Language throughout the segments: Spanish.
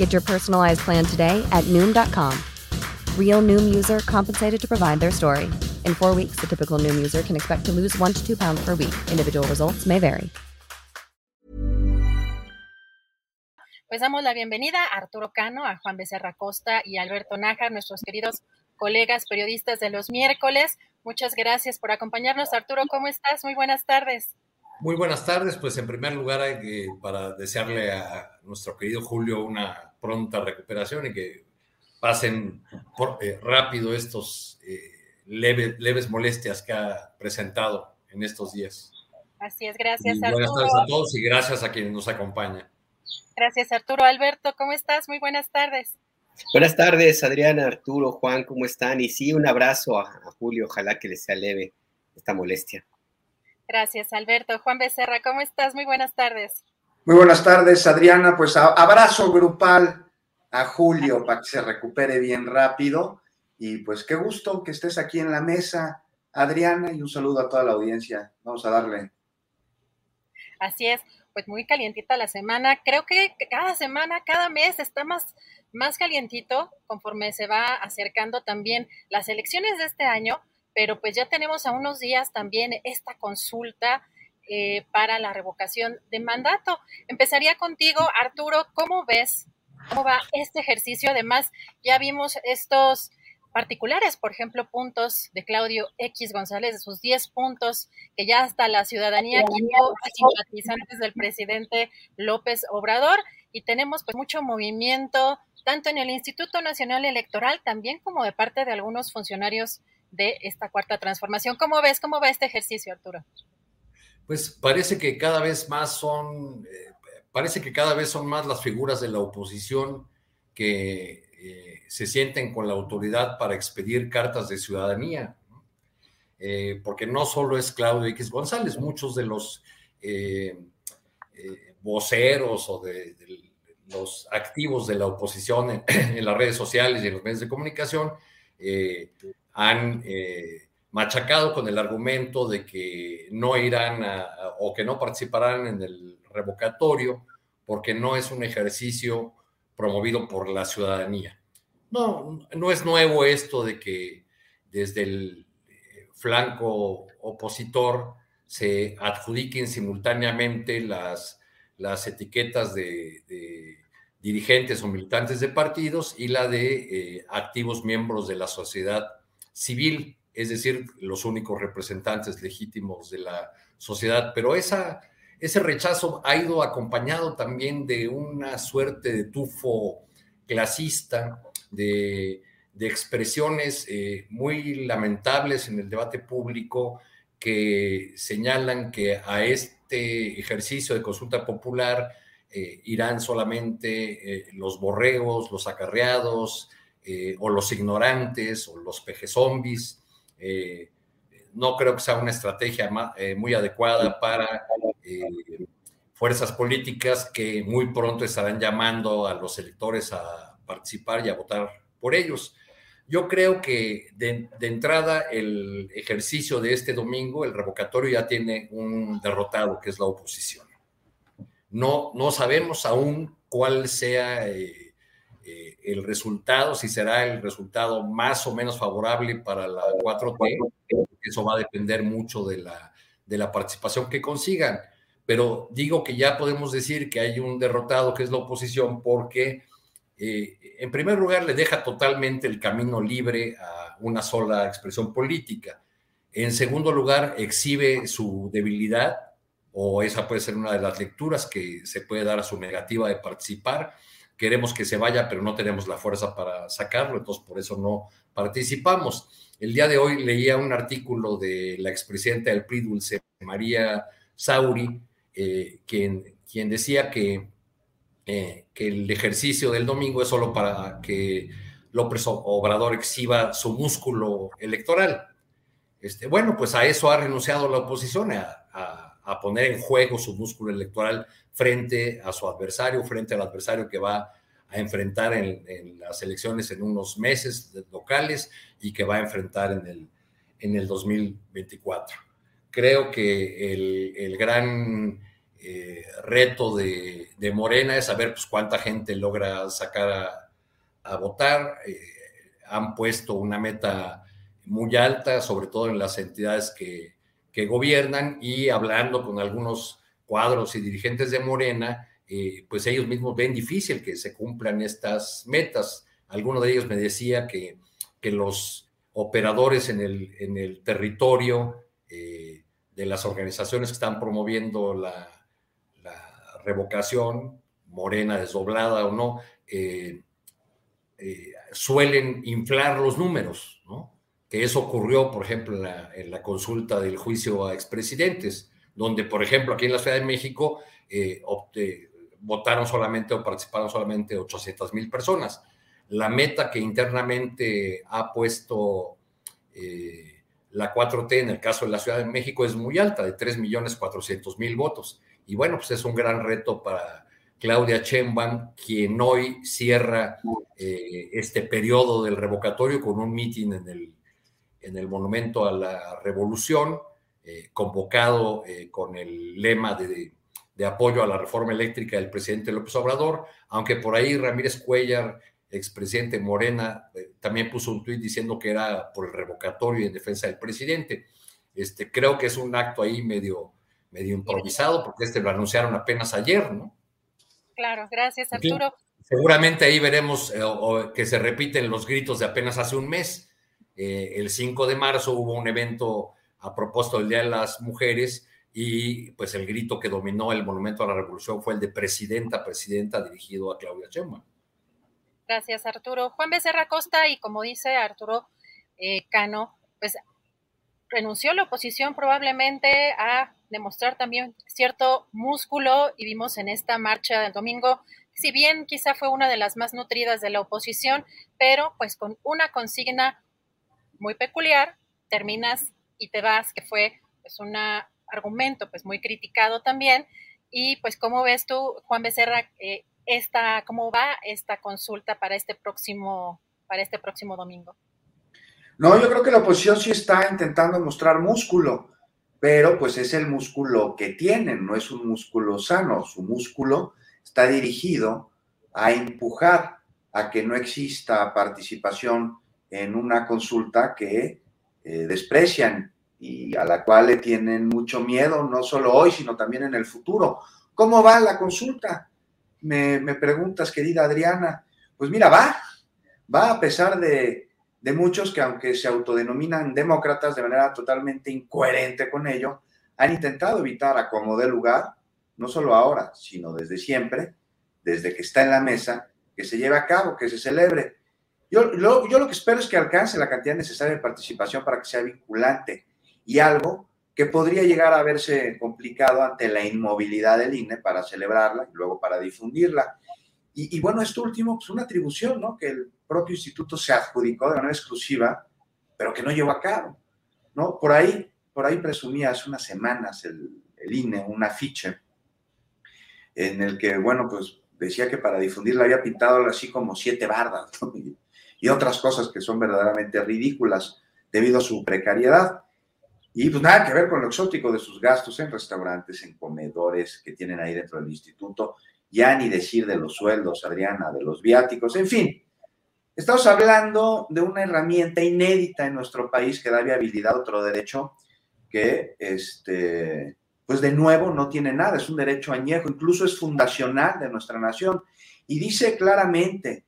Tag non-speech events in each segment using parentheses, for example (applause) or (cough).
Get your personalized plan today at Noom.com. Real Noom user compensated to provide their story. In four weeks, the typical Noom user can expect to lose one to two pounds per week. Individual results may vary. Pues damos la bienvenida a Arturo Cano, a Juan Becerra Costa y a Alberto Nájar, nuestros queridos colegas periodistas de los miércoles. Muchas gracias por acompañarnos. Arturo, ¿cómo estás? Muy buenas tardes. Muy buenas tardes. Pues en primer lugar, eh, para desearle a nuestro querido Julio una pronta recuperación y que pasen por, eh, rápido estos eh, leve, leves molestias que ha presentado en estos días. Así es, gracias y Buenas tardes a todos y gracias a quienes nos acompañan. Gracias Arturo. Alberto, ¿cómo estás? Muy buenas tardes. Buenas tardes, Adriana, Arturo, Juan, ¿cómo están? Y sí, un abrazo a, a Julio, ojalá que le sea leve esta molestia. Gracias, Alberto. Juan Becerra, ¿cómo estás? Muy buenas tardes. Muy buenas tardes, Adriana. Pues abrazo grupal a Julio para que se recupere bien rápido. Y pues qué gusto que estés aquí en la mesa, Adriana, y un saludo a toda la audiencia. Vamos a darle. Así es, pues muy calientita la semana. Creo que cada semana, cada mes está más, más calientito conforme se va acercando también las elecciones de este año, pero pues ya tenemos a unos días también esta consulta eh, para la revocación de mandato. Empezaría contigo, Arturo, ¿cómo ves cómo va este ejercicio? Además, ya vimos estos particulares, por ejemplo, puntos de Claudio X González, de sus 10 puntos que ya hasta la ciudadanía quitó a simpatizantes del presidente López Obrador y tenemos pues mucho movimiento tanto en el Instituto Nacional Electoral también como de parte de algunos funcionarios de esta cuarta transformación. ¿Cómo ves? ¿Cómo va este ejercicio, Arturo? Pues parece que cada vez más son, eh, parece que cada vez son más las figuras de la oposición que eh, se sienten con la autoridad para expedir cartas de ciudadanía, eh, porque no solo es Claudio X González, muchos de los voceros o de, los activos de la oposición (clears throat) en, las redes sociales y en los medios de comunicación han machacado con el argumento de que no irán o que no participarán en el revocatorio porque no es un ejercicio promovido por la ciudadanía. No, no es nuevo esto de que desde el flanco opositor se adjudiquen simultáneamente las, las etiquetas de, de, dirigentes o militantes de partidos y la de eh, activos miembros de la sociedad civil, es decir, los únicos representantes legítimos de la sociedad. Pero esa, ese rechazo ha ido acompañado también de una suerte de tufo clasista, de, de expresiones eh, muy lamentables en el debate público que señalan que a este ejercicio de consulta popular eh, irán solamente eh, los borregos, los acarreados, o los ignorantes, o los pejezombis. no creo que sea una estrategia muy adecuada para fuerzas políticas que muy pronto estarán llamando a los electores a participar y a votar por ellos. Yo creo que de, de, entrada el ejercicio de este domingo, el revocatorio ya tiene un derrotado, que es la oposición. No, no sabemos aún cuál sea eh, eh, el resultado, si será el resultado más o menos favorable para la 4T. Eso va a depender mucho de la, de la participación que consigan. Pero digo que ya podemos decir que hay un derrotado, que es la oposición, porque eh, en primer lugar, le deja totalmente el camino libre a una sola expresión política. En segundo lugar, exhibe su debilidad, o esa puede ser una de las lecturas que se puede dar a su negativa de participar. Queremos que se vaya, pero no tenemos la fuerza para sacarlo, entonces por eso no participamos. El día de hoy leía un artículo de la expresidenta del PRI, Dulce María Sauri, eh, quien, decía que eh, que el ejercicio del domingo es solo para que López Obrador exhiba su músculo electoral. Este, bueno, pues a eso ha renunciado la oposición, a, poner en juego su músculo electoral frente a su adversario, frente al adversario que va a enfrentar en, las elecciones en unos meses locales y que va a enfrentar en el, en el 2024. Creo que el, el gran eh, reto de, Morena es saber pues, cuánta gente logra sacar a, votar. Eh, han puesto una meta muy alta, sobre todo en las entidades que, gobiernan y hablando con algunos cuadros y dirigentes de Morena, eh, pues ellos mismos ven difícil que se cumplan estas metas. Alguno de ellos me decía que, que los operadores en el, en el territorio de las organizaciones que están promoviendo la, revocación, morena, desdoblada o no, eh, eh, suelen inflar los números, ¿no? Que eso ocurrió, por ejemplo, en la, consulta del juicio a expresidentes, donde, por ejemplo, aquí en la Ciudad de México eh, votaron solamente o participaron solamente 800 mil personas. La meta que internamente ha puesto la 4T en el caso de la Ciudad de México es muy alta, de 3 millones 400 mil votos. Y bueno, pues es un gran reto para Claudia Chemban, quien hoy cierra eh, este periodo del revocatorio con un mitin en el, en el Monumento a la Revolución, eh, convocado eh, con el lema de, de, apoyo a la reforma eléctrica del presidente López Obrador, aunque por ahí Ramírez Cuellar, expresidente Morena, también puso un tuit diciendo que era por el revocatorio y en defensa del presidente. Este, creo que es un acto ahí medio medio improvisado, porque este lo anunciaron apenas ayer, ¿no? Claro, gracias Arturo. seguramente ahí veremos eh, que se repiten los gritos de apenas hace un mes. Eh, el 5 de marzo hubo un evento a propósito del Día de las Mujeres y pues el grito que dominó el Monumento a la Revolución fue el de presidenta, presidenta, dirigido a Claudia Sheinbaum. Gracias, Arturo. Juan Becerra Costa, y como dice Arturo eh, Cano, pues renunció la oposición probablemente a demostrar también cierto músculo y vimos en esta marcha del domingo, si bien quizá fue una de las más nutridas de la oposición, pero pues con una consigna muy peculiar, terminas y te vas, que fue pues un argumento pues muy criticado también. Y pues cómo ves tú, Juan Becerra, eh, esta, cómo va esta consulta para este próximo, para este próximo domingo. No, yo creo que la oposición sí está intentando mostrar músculo pero pues es el músculo que tienen, no es un músculo sano, su músculo está dirigido a empujar a que no exista participación en una consulta que eh, desprecian y a la cual le tienen mucho miedo, no solo hoy, sino también en el futuro. ¿Cómo va la consulta? Me, me preguntas, querida Adriana. Pues mira, va, va a pesar de de muchos que aunque se autodenominan demócratas de manera totalmente incoherente con ello, han intentado evitar a como de lugar, no solo ahora, sino desde siempre, desde que está en la mesa, que se lleve a cabo, que se celebre. Yo lo, yo lo que espero es que alcance la cantidad necesaria de participación para que sea vinculante y algo que podría llegar a verse complicado ante la inmovilidad del INE para celebrarla y luego para difundirla. Y, bueno, esto último, pues una atribución, ¿no? Que el propio instituto se adjudicó de manera exclusiva, pero que no llevó a cabo, ¿no? Por ahí, por ahí presumía hace unas semanas el, INE un afiche en el que, bueno, pues decía que para difundirla había pintado así como siete bardas y, otras cosas que son verdaderamente ridículas debido a su precariedad. Y pues nada que ver con lo exótico de sus gastos en restaurantes, en comedores que tienen ahí dentro del instituto, ya ni decir de los sueldos, Adriana, de los viáticos, en fin, Estamos hablando de una herramienta inédita en nuestro país que da viabilidad a otro derecho que, este, pues de nuevo, no tiene nada, es un derecho añejo, incluso es fundacional de nuestra nación. Y dice claramente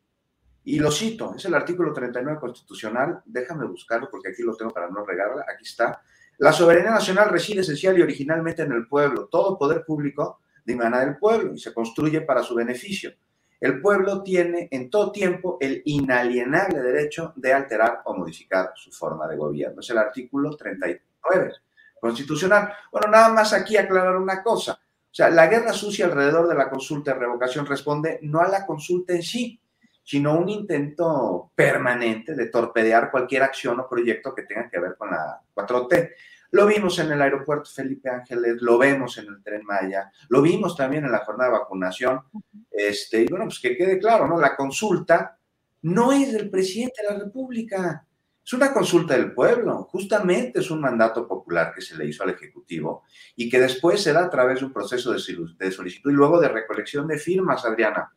Y lo cito, es el artículo 39 constitucional, déjame buscarlo porque aquí lo tengo para no regarla, aquí está. La soberanía nacional reside esencial y originalmente en el pueblo. Todo poder público dimana del pueblo y se construye para su beneficio. El pueblo tiene en todo tiempo el inalienable derecho de alterar o modificar su forma de gobierno. Es el artículo 39 constitucional. Bueno, nada más aquí aclarar una cosa. O sea, la guerra sucia alrededor de la consulta de revocación responde no a la consulta en sí, sino un intento permanente de torpedear cualquier acción o proyecto que tenga que ver con la 4T. Lo vimos en el aeropuerto Felipe Ángeles, lo vemos en el tren Maya, lo vimos también en la jornada de vacunación. Este, y bueno, pues que quede claro, ¿no? La consulta no es del presidente de la República, es una consulta del pueblo, justamente es un mandato popular que se le hizo al Ejecutivo y que después se da a través de un proceso de solicitud y luego de recolección de firmas, Adriana.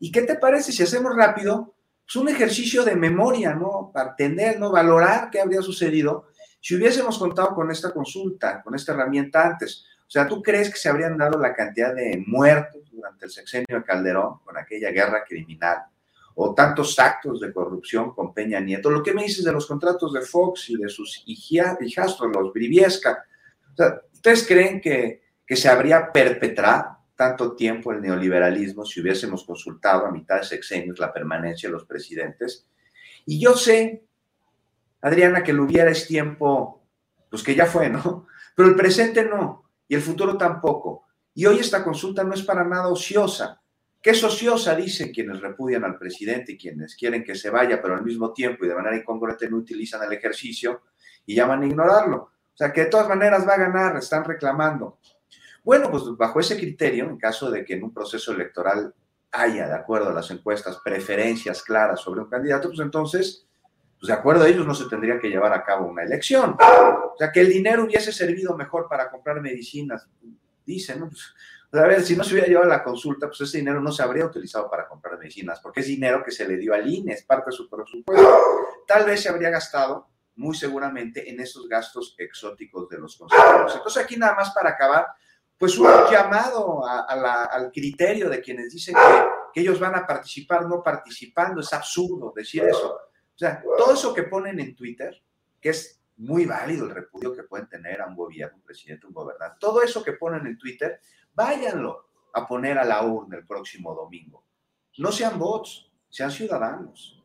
¿Y qué te parece si hacemos rápido? Es un ejercicio de memoria, ¿no? Para entender, ¿no? Valorar qué habría sucedido si hubiésemos contado con esta consulta, con esta herramienta antes. O sea, ¿tú crees que se habrían dado la cantidad de muertos durante el sexenio de Calderón con aquella guerra criminal? O tantos actos de corrupción con Peña Nieto. Lo que me dices de los contratos de Fox y de sus hijastros, los Briviesca. O sea, ¿ustedes creen que, que se habría perpetrado tanto tiempo el neoliberalismo si hubiésemos consultado a mitad de sexenios la permanencia de los presidentes. Y yo sé, Adriana, que lo hubiera es tiempo, pues que ya fue, ¿no? Pero el presente no, y el futuro tampoco. Y hoy esta consulta no es para nada ociosa. ¿Qué es ociosa? Dicen quienes repudian al presidente y quienes quieren que se vaya, pero al mismo tiempo y de manera incongruente no utilizan el ejercicio y llaman a ignorarlo. O sea, que de todas maneras va a ganar, están reclamando. Bueno, pues bajo ese criterio, en caso de que en un proceso electoral haya, de acuerdo a las encuestas, preferencias claras sobre un candidato, pues entonces, pues de acuerdo a ellos, no se tendría que llevar a cabo una elección. O sea, que el dinero hubiese servido mejor para comprar medicinas, dicen, ¿no? Pues, a ver, si no se hubiera llevado la consulta, pues ese dinero no se habría utilizado para comprar medicinas, porque es dinero que se le dio al INE, es parte de su presupuesto. Tal vez se habría gastado, muy seguramente, en esos gastos exóticos de los consejeros. Entonces, aquí nada más para acabar, pues un llamado al criterio de quienes dicen que, ellos van a participar no participando. Es absurdo decir eso. O sea, todo eso que ponen en Twitter, que es muy válido el repudio que pueden tener a un gobierno, un presidente, un gobernante, todo eso que ponen en Twitter, váyanlo a poner a la urna el próximo domingo. No sean bots, sean ciudadanos.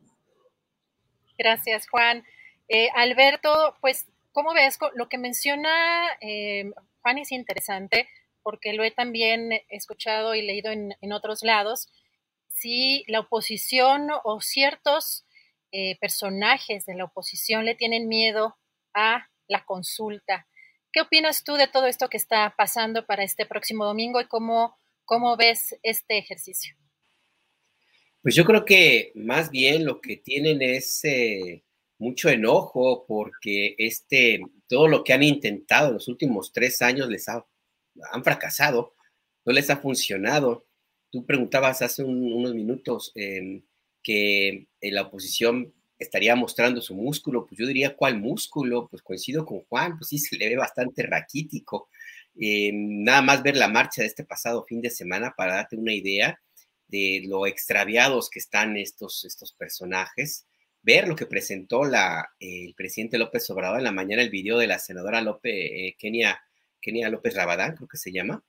Gracias, Juan. Eh, Alberto, pues, ¿cómo ves? Lo que menciona eh, Juan es interesante porque lo he también escuchado y leído en, otros lados, si la oposición o ciertos eh, personajes de la oposición le tienen miedo a la consulta. ¿Qué opinas tú de todo esto que está pasando para este próximo domingo y cómo, cómo ves este ejercicio? Pues yo creo que más bien lo que tienen es eh, mucho enojo porque este, todo lo que han intentado en los últimos tres años les ha han fracasado, no les ha funcionado. Tú preguntabas hace unos minutos em, que eh, la oposición estaría mostrando su músculo, pues yo diría, ¿cuál músculo? Pues coincido con Juan, pues sí se le ve bastante raquítico. Em, nada más ver la marcha de este pasado fin de semana para darte una idea de lo extraviados que están estos, estos personajes, ver lo que presentó la, el presidente López Obrador en la mañana, el video de la senadora López, eh, Kenia Kenia López Rabadán, creo que se llama,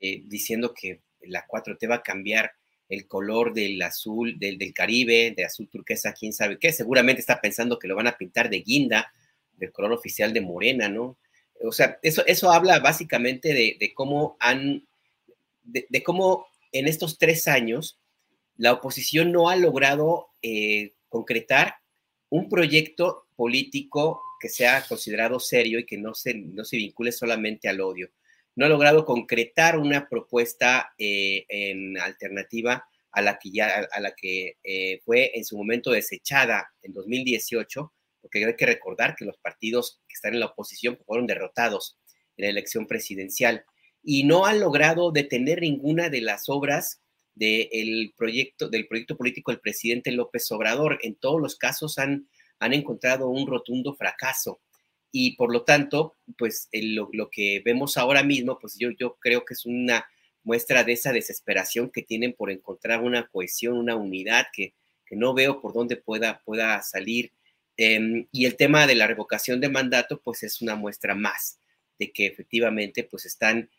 eh, diciendo que la 4T va a cambiar el color del azul, del, del, Caribe, de azul turquesa, quién sabe qué. Seguramente está pensando que lo van a pintar de guinda, del color oficial de morena, ¿no? O sea, eso, eso habla básicamente de, cómo han, de, cómo en estos tres años la oposición no ha logrado eh, concretar un proyecto político que sea considerado serio y que no se, no se vincule solamente al odio. No ha logrado concretar una propuesta eh, en alternativa a la que, ya, a la que eh, fue en su momento desechada en 2018, porque hay que recordar que los partidos que están en la oposición fueron derrotados en la elección presidencial y no han logrado detener ninguna de las obras del proyecto, del proyecto político del presidente López Obrador. En todos los casos han han encontrado un rotundo fracaso. Y por lo tanto, pues lo, que vemos ahora mismo, pues yo, yo creo que es una muestra de esa desesperación que tienen por encontrar una cohesión, una unidad que, que no veo por dónde pueda, pueda salir. Em, y el tema de la revocación de mandato, pues es una muestra más de que efectivamente, pues están,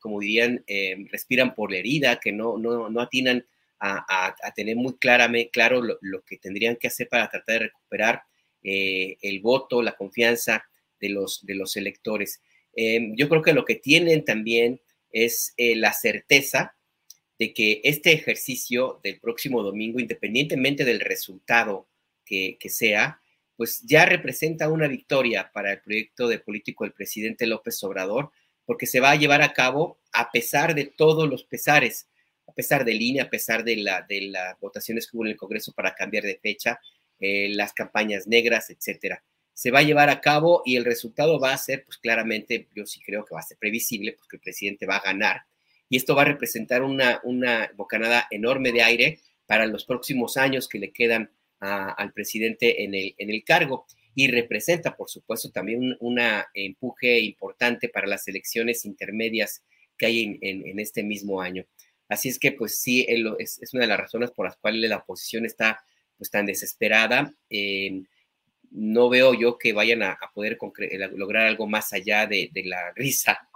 como dirían, em, respiran por la herida, que no, no, no atinan a, tener muy claramente, claro lo, que tendrían que hacer para tratar de recuperar eh, el voto, la confianza de los, de los electores. Em, yo creo que lo que tienen también es eh, la certeza de que este ejercicio del próximo domingo, independientemente del resultado que, sea, pues ya representa una victoria para el proyecto de político del presidente López Obrador, porque se va a llevar a cabo a pesar de todos los pesares, pesar de línea, a pesar de, la, de las votaciones que hubo en el Congreso para cambiar de fecha, eh, las campañas negras, etcétera. Se va a llevar a cabo y el resultado va a ser, pues claramente, yo sí creo que va a ser previsible, porque el presidente va a ganar y esto va a representar una, una bocanada enorme de aire para los próximos años que le quedan al presidente en el, en el cargo y representa, por supuesto, también un empuje importante para las elecciones intermedias que hay en, este mismo año. Así es que, pues sí, es, es, una de las razones por las cuales la oposición está pues tan desesperada. Eh, no veo yo que vayan a, poder lograr algo más allá de, de la risa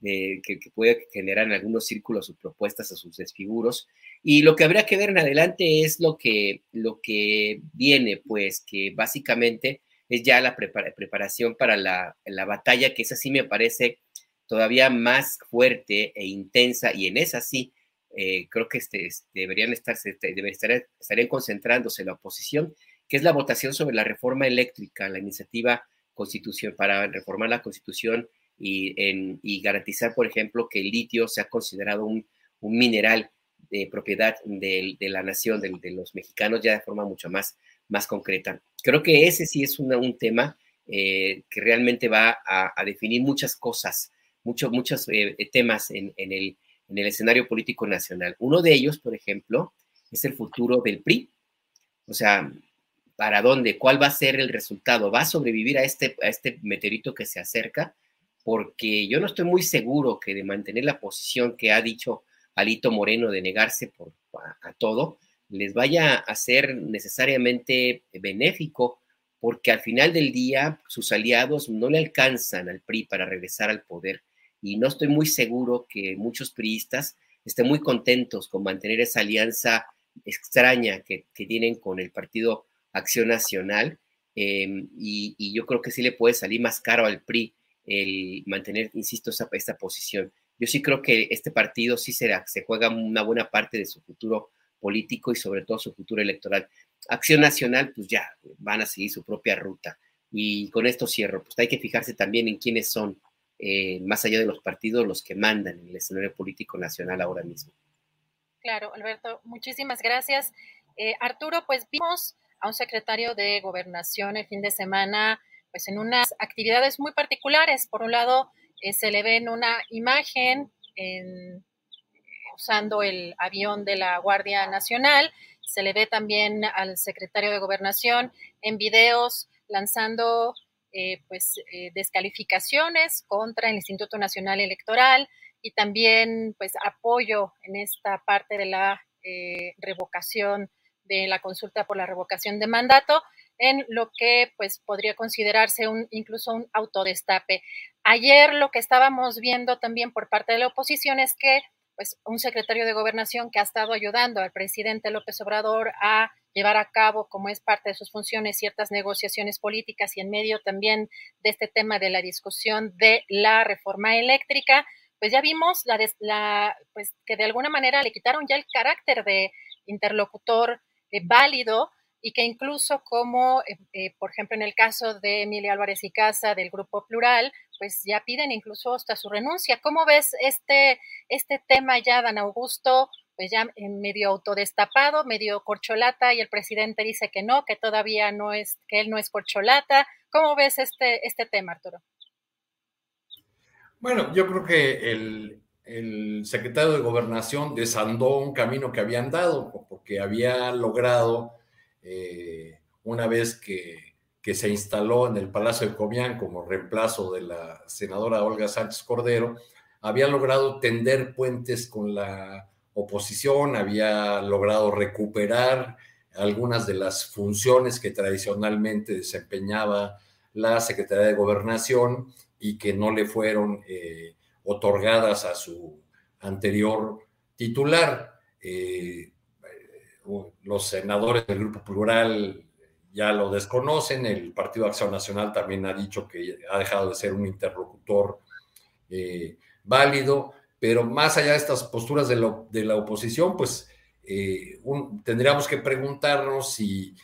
que, puede generar en algunos círculos sus propuestas o sus desfiguros. Y lo que habría que ver en adelante es lo que, lo que viene, pues que básicamente es ya la preparación para la, la, batalla, que esa sí me parece todavía más fuerte e intensa, y en esa sí eh, creo que este, deberían estar, deberían estar, estarían concentrándose la oposición, que es la votación sobre la reforma eléctrica, la iniciativa constitución para reformar la constitución y, en, y garantizar, por ejemplo, que el litio sea considerado un, un mineral de propiedad de, de la nación, de, de, los mexicanos, ya de forma mucho más, más concreta. Creo que ese sí es un tema eh, que realmente va a, a, definir muchas cosas, muchos muchos eh, temas en, en, el, en el escenario político nacional. Uno de ellos, por ejemplo, es el futuro del PRI. O sea, ¿para dónde? ¿Cuál va a ser el resultado? ¿Va a sobrevivir a este, a este meteorito que se acerca? porque yo no estoy muy seguro que de mantener la posición que ha dicho Alito Moreno de negarse por, a, todo, les vaya a ser necesariamente benéfico, porque al final del día sus aliados no le alcanzan al PRI para regresar al poder. Y no estoy muy seguro que muchos priistas estén muy contentos con mantener esa alianza extraña que, tienen con el Partido Acción Nacional. Em, y, y, yo creo que sí le puede salir más caro al PRI el mantener, insisto, esa, esta posición. Yo sí creo que este partido sí será, se juega una buena parte de su futuro político y sobre todo su futuro electoral. Acción Nacional, pues ya van a seguir su propia ruta. Y con esto cierro, pues hay que fijarse también en quiénes son, eh, más allá de los partidos, los que mandan en el escenario político nacional ahora mismo. Claro, Alberto, muchísimas gracias. Eh, Arturo, pues vimos a un secretario de gobernación el fin de semana pues en unas actividades muy particulares. Por un lado, eh, se le ve en una imagen usando el avión de la Guardia Nacional, se le ve también al secretario de Gobernación en videos lanzando eh, pues eh, descalificaciones contra el Instituto Nacional Electoral y también pues apoyo en esta parte de la revocación de la consulta por la revocación de mandato en lo que pues podría considerarse un, incluso un autodestape. Ayer lo que estábamos viendo también por parte de la oposición es que pues un secretario de gobernación que ha estado ayudando al presidente López Obrador a llevar a cabo, como es parte de sus funciones, ciertas negociaciones políticas y en medio también de este tema de la discusión de la reforma eléctrica, pues ya vimos la, la pues que de alguna manera le quitaron ya el carácter de interlocutor eh, válido y que incluso como, eh, eh, por ejemplo, en el caso de Emilia Álvarez y Casa del Grupo Plural, pues ya piden incluso hasta su renuncia. ¿Cómo ves este, este tema ya, Dan Augusto? Pues ya medio autodestapado, medio corcholata, y el presidente dice que no, que todavía no es, que él no es corcholata. ¿Cómo ves este, este tema, Arturo? Bueno, yo creo que el, el secretario de Gobernación desandó un camino que habían dado, porque había logrado eh, una vez que, se instaló en el Palacio de Comián como reemplazo de la senadora Olga Sánchez Cordero, había logrado tender puentes con la oposición, había logrado recuperar algunas de las funciones que tradicionalmente desempeñaba la Secretaría de Gobernación y que no le fueron eh, otorgadas a su anterior titular. Eh, los senadores del Grupo Plural ya lo desconocen, el Partido Acción Nacional también ha dicho que ha dejado de ser un interlocutor eh, válido, pero más allá de estas posturas de, la oposición, pues eh, tendríamos que preguntarnos si,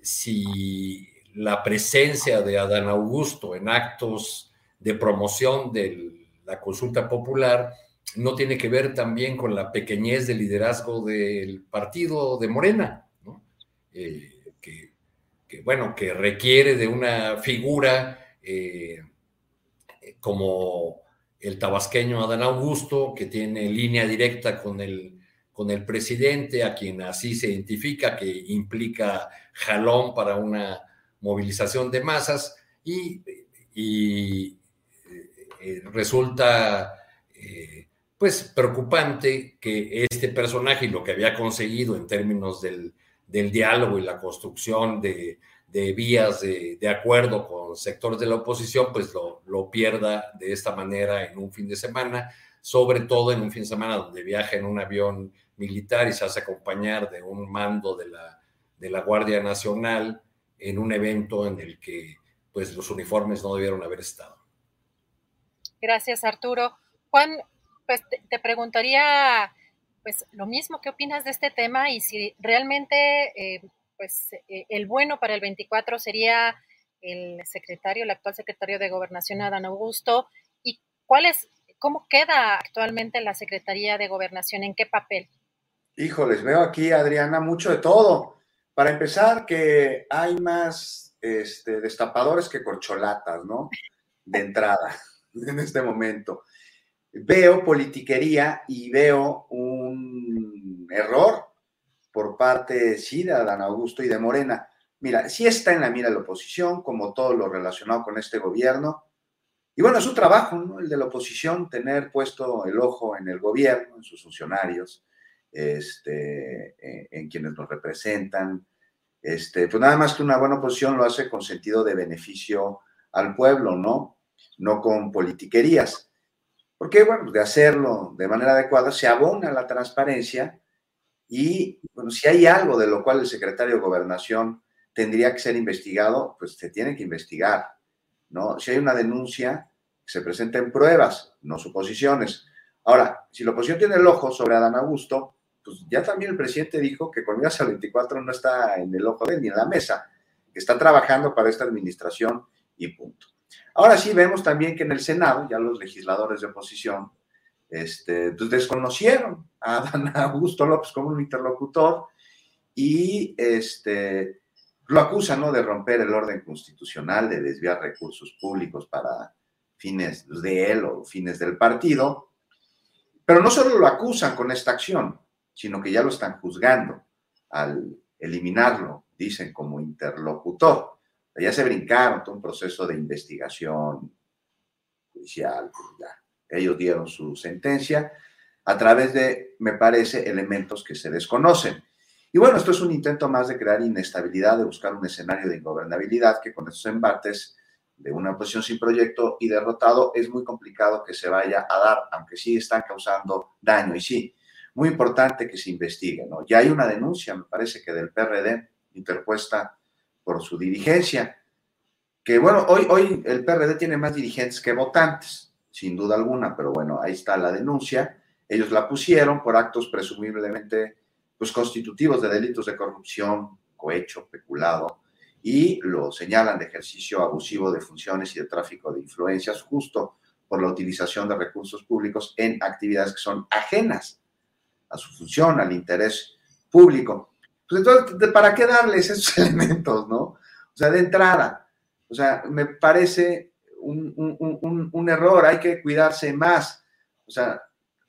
si la presencia de Adán Augusto en actos de promoción de la consulta popular no tiene que ver también con la pequeñez del liderazgo del partido de Morena, eh, que, bueno, que requiere de una figura eh, como el tabasqueño Adán Augusto, que tiene línea directa con el, con el presidente, a quien así se identifica, que implica jalón para una movilización de masas, y, eh, resulta pues preocupante que este personaje y lo que había conseguido en términos del, diálogo y la construcción de, vías de, acuerdo con sectores de la oposición, pues lo, pierda de esta manera en un fin de semana, sobre todo en un fin de semana donde viaja en un avión militar y se hace acompañar de un mando de la, de la Guardia Nacional en un evento en el que pues los uniformes no debieron haber estado. Gracias, Arturo. Juan, pues te, preguntaría pues lo mismo, ¿qué opinas de este tema? Y si realmente eh, pues eh, el bueno para el 24 sería el secretario, el actual secretario de Gobernación, Adán Augusto, y cuál es, cómo queda actualmente la Secretaría de Gobernación, en qué papel. Híjoles, veo aquí, Adriana, mucho de todo. Para empezar, que hay más este, destapadores que corcholatas, ¿no? De entrada, (laughs) en este momento veo politiquería y veo un error por parte, sí, de Adán Augusto y de Morena. Mira, sí está en la mira la oposición, como todo lo relacionado con este gobierno. Y bueno, es su trabajo, ¿no? El de la oposición, tener puesto el ojo en el gobierno, en sus funcionarios, este, en, quienes nos representan. Este, pues nada más que una buena oposición lo hace con sentido de beneficio al pueblo, ¿no? No con politiquerías. Porque, bueno, de hacerlo de manera adecuada se abona la transparencia y, bueno, si hay algo de lo cual el secretario de Gobernación tendría que ser investigado, pues se tiene que investigar, ¿no? Si hay una denuncia, se presenten pruebas, no suposiciones. Ahora, si la oposición tiene el ojo sobre Adán Augusto, pues ya también el presidente dijo que con al 24 no está en el ojo de él ni en la mesa, que está trabajando para esta administración y punto. Ahora sí vemos también que en el Senado, ya los legisladores de oposición, este, pues desconocieron a Adán Augusto López como un interlocutor y este, lo acusan ¿no? de romper el orden constitucional, de desviar recursos públicos para fines de él o fines del partido. Pero no solo lo acusan con esta acción, sino que ya lo están juzgando al eliminarlo, dicen, como interlocutor ya se brincaron todo un proceso de investigación judicial, pues ellos dieron su sentencia a través de, me parece, elementos que se desconocen. Y bueno, esto es un intento más de crear inestabilidad, de buscar un escenario de ingobernabilidad que con estos embates de una oposición sin proyecto y derrotado es muy complicado que se vaya a dar, aunque sí están causando daño y sí, muy importante que se investigue. Ya hay una denuncia, me parece que del PRD interpuesta por su dirigencia. Que bueno, hoy, hoy el PRD tiene más dirigentes que votantes, sin duda alguna, pero bueno, ahí está la denuncia. Ellos la pusieron por actos presumiblemente pues, constitutivos de delitos de corrupción, cohecho, peculado, y lo señalan de ejercicio abusivo de funciones y de tráfico de influencias, justo por la utilización de recursos públicos en actividades que son ajenas a su función, al interés público. Pues entonces, ¿para qué darles esos (laughs) elementos, no? O sea, de entrada, o sea, me parece un, error, hay que cuidarse más, o sea,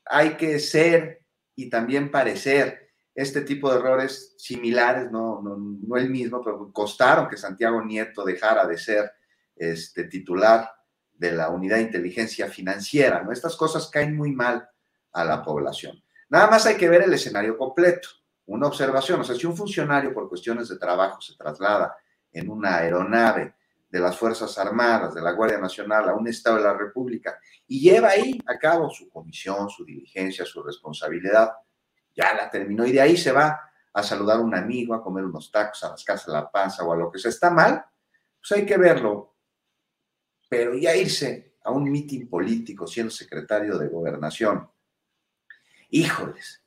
hay que ser y también parecer. Este tipo de errores similares, no, no, el mismo, pero costaron que Santiago Nieto dejara de ser este, titular de la unidad de inteligencia financiera, ¿no? Estas cosas caen muy mal a la población. Nada más hay que ver el escenario completo una observación. O sea, si un funcionario por cuestiones de trabajo se traslada en una aeronave de las Fuerzas Armadas, de la Guardia Nacional, a un Estado de la República y lleva ahí a cabo su comisión, su diligencia, su responsabilidad, ya la terminó y de ahí se va a saludar a un amigo, a comer unos tacos, a rascarse la panza o a lo que sea. Está mal, pues hay que verlo. Pero ya irse a un mitin político siendo secretario de gobernación, híjoles,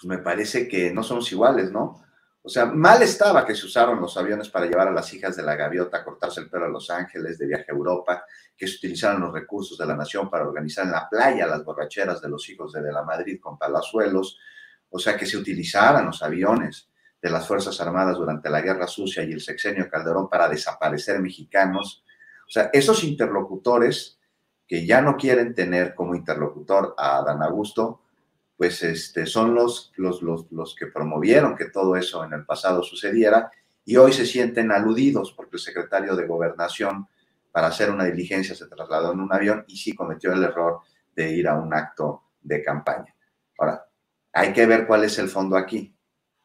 pues me parece que no somos iguales, ¿no? O sea, mal estaba que se usaron los aviones para llevar a las hijas de la gaviota a cortarse el pelo a Los Ángeles, de viaje a Europa, que se utilizaron los recursos de la nación para organizar en la playa las borracheras de los hijos de, de la Madrid con palazuelos, o sea, que se utilizaran los aviones de las Fuerzas Armadas durante la Guerra Sucia y el sexenio Calderón para desaparecer mexicanos. O sea, esos interlocutores que ya no quieren tener como interlocutor a Dan Augusto, pues este, son los, los, los, los que promovieron que todo eso en el pasado sucediera y hoy se sienten aludidos porque el secretario de gobernación para hacer una diligencia se trasladó en un avión y sí cometió el error de ir a un acto de campaña. Ahora, hay que ver cuál es el fondo aquí.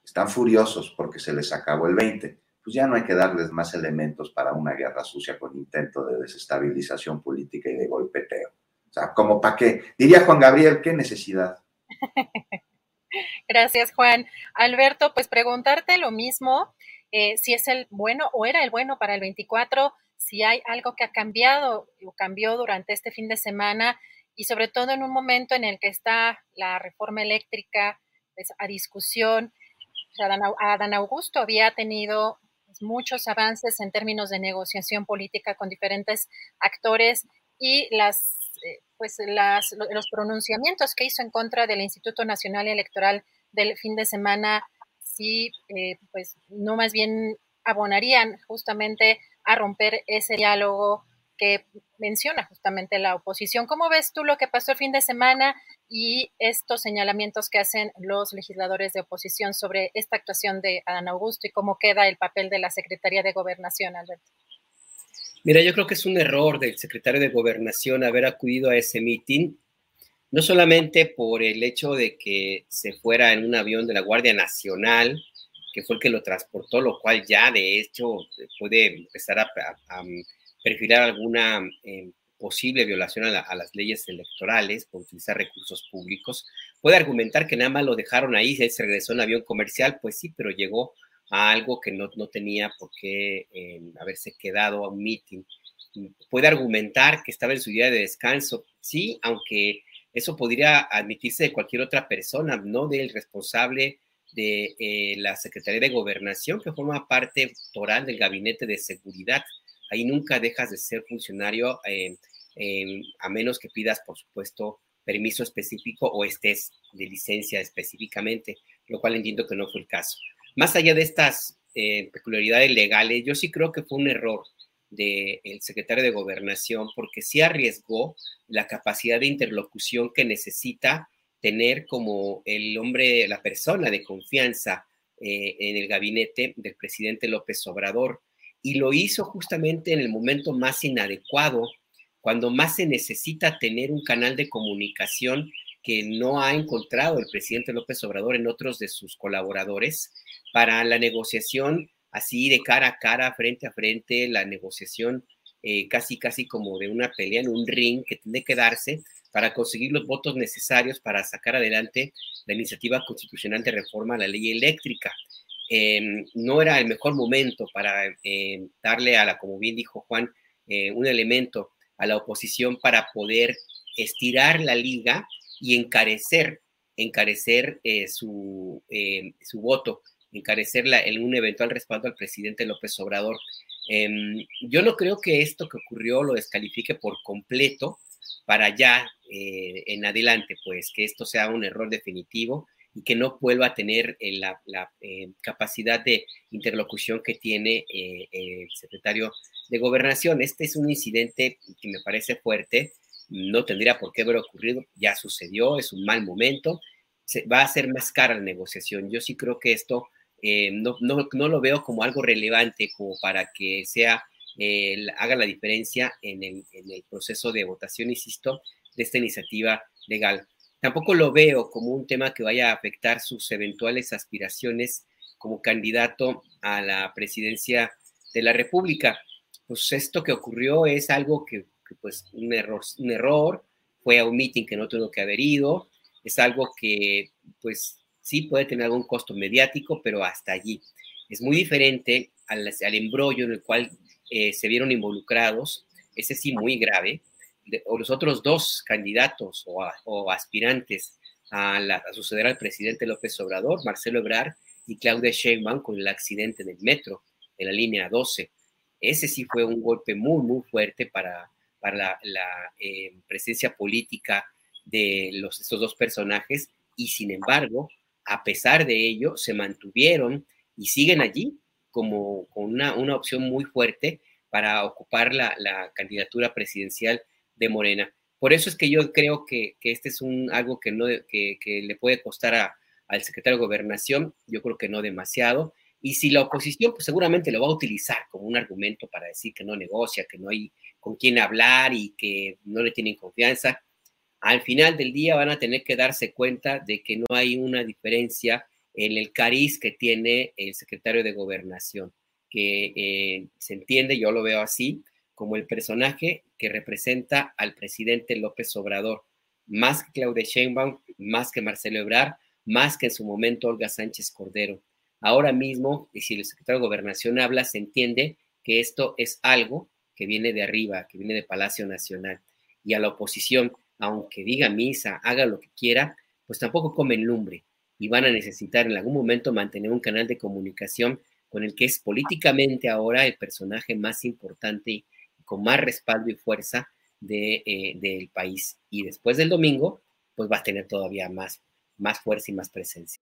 Están furiosos porque se les acabó el 20. Pues ya no hay que darles más elementos para una guerra sucia con intento de desestabilización política y de golpeteo. O sea, como para qué. Diría Juan Gabriel, ¿qué necesidad? (laughs) Gracias, Juan. Alberto, pues preguntarte lo mismo, eh, si es el bueno o era el bueno para el 24, si hay algo que ha cambiado o cambió durante este fin de semana y sobre todo en un momento en el que está la reforma eléctrica pues, a discusión. Adán Augusto había tenido pues, muchos avances en términos de negociación política con diferentes actores y las, eh, pues las, los pronunciamientos que hizo en contra del Instituto Nacional Electoral del fin de semana, sí, eh, pues no más bien abonarían justamente a romper ese diálogo que menciona justamente la oposición. ¿Cómo ves tú lo que pasó el fin de semana y estos señalamientos que hacen los legisladores de oposición sobre esta actuación de Adán Augusto y cómo queda el papel de la Secretaría de Gobernación, Alberto? Mira, yo creo que es un error del secretario de Gobernación haber acudido a ese mitin, no solamente por el hecho de que se fuera en un avión de la Guardia Nacional, que fue el que lo transportó, lo cual ya de hecho puede empezar a, a perfilar alguna eh, posible violación a, las leyes electorales por utilizar recursos públicos. Puede argumentar que nada más lo dejaron ahí, él se regresó en avión comercial, pues sí, pero llegó a algo que no, no tenía por qué eh, haberse quedado a un meeting. Puede argumentar que estaba en su día de descanso, sí, aunque eso podría admitirse de cualquier otra persona, no del responsable de eh, la Secretaría de Gobernación, que forma parte toral del Gabinete de Seguridad ahí nunca dejas de ser funcionario eh, a menos que pidas, por supuesto, permiso específico o estés de licencia específicamente, lo cual entiendo que no fue el caso. Más allá de estas eh, peculiaridades legales, yo sí creo que fue un error del secretario de Gobernación porque sí arriesgó la capacidad de interlocución que necesita tener como el hombre, la persona de confianza eh, en el gabinete del presidente López Obrador. Y lo hizo justamente en el momento más inadecuado, cuando más se necesita tener un canal de comunicación que no ha encontrado el presidente López Obrador en otros de sus colaboradores para la negociación así de cara a cara, frente a frente, la negociación eh, casi casi como de una pelea en un ring que tiene que darse para conseguir los votos necesarios para sacar adelante la iniciativa constitucional de reforma a la ley eléctrica. Em, no era el mejor momento para em, darle a la, como bien dijo Juan, eh, un elemento a la oposición para poder estirar la liga y encarecer, encarecer eh, su, em, su, voto, encarecer en un eventual respaldo al presidente López Obrador. yo no creo que esto que ocurrió lo descalifique por completo para ya eh, en adelante, pues que esto sea un error definitivo y que no vuelva a tener eh, la, eh, capacidad de interlocución que tiene eh, el secretario de gobernación. Este es un incidente que me parece fuerte, no tendría por qué haber ocurrido, ya sucedió, es un mal momento, se, va a ser más cara la negociación. Yo sí creo que esto no, no, lo veo como algo relevante como para que sea, haga la diferencia en el, en el proceso de votación, insisto, de esta iniciativa legal. tampoco lo veo como un tema que vaya a afectar sus eventuales aspiraciones como candidato a la presidencia de la República. Pues esto que ocurrió es algo que, pues un error, un error, fue a un meeting que no tuvo que haber ido, es algo que pues sí puede tener algún costo mediático, pero hasta allí. Es muy diferente al, al embrollo en el cual eh, se vieron involucrados, ese sí muy grave, o los otros dos candidatos o, aspirantes a, suceder al presidente López Obrador, Marcelo Ebrard y Claudia Sheinbaum con el accidente del metro de la línea 12. Ese sí fue un golpe muy, muy fuerte para, para la, eh, presencia política de estos dos personajes y sin embargo, a pesar de ello, se mantuvieron y siguen allí como con una, una opción muy fuerte para ocupar la, la, candidatura presidencial de Morena. Por eso es que yo creo que, que este es un, algo que, no, que, que le puede costar a, al secretario de Gobernación, yo creo que no demasiado. Y si la oposición, pues seguramente lo va a utilizar como un argumento para decir que no negocia, que no hay con quién hablar y que no le tienen confianza, al final del día van a tener que darse cuenta de que no hay una diferencia en el cariz que tiene el secretario de Gobernación, que eh, se entiende, yo lo veo así, como el personaje que representa al presidente López Obrador, más que Claudia Sheinbaum, más que Marcelo Ebrard, más que en su momento Olga Sánchez Cordero. Ahora mismo, si el secretario de Gobernación habla, se entiende que esto es algo que viene de arriba, que viene de Palacio Nacional. Y a la oposición, aunque diga misa, haga lo que quiera, pues tampoco comen lumbre y van a necesitar en algún momento mantener un canal de comunicación con el que es políticamente ahora el personaje más importante y con más respaldo y fuerza de, eh, del país. Y después del domingo, pues va a tener todavía más más fuerza y más presencia.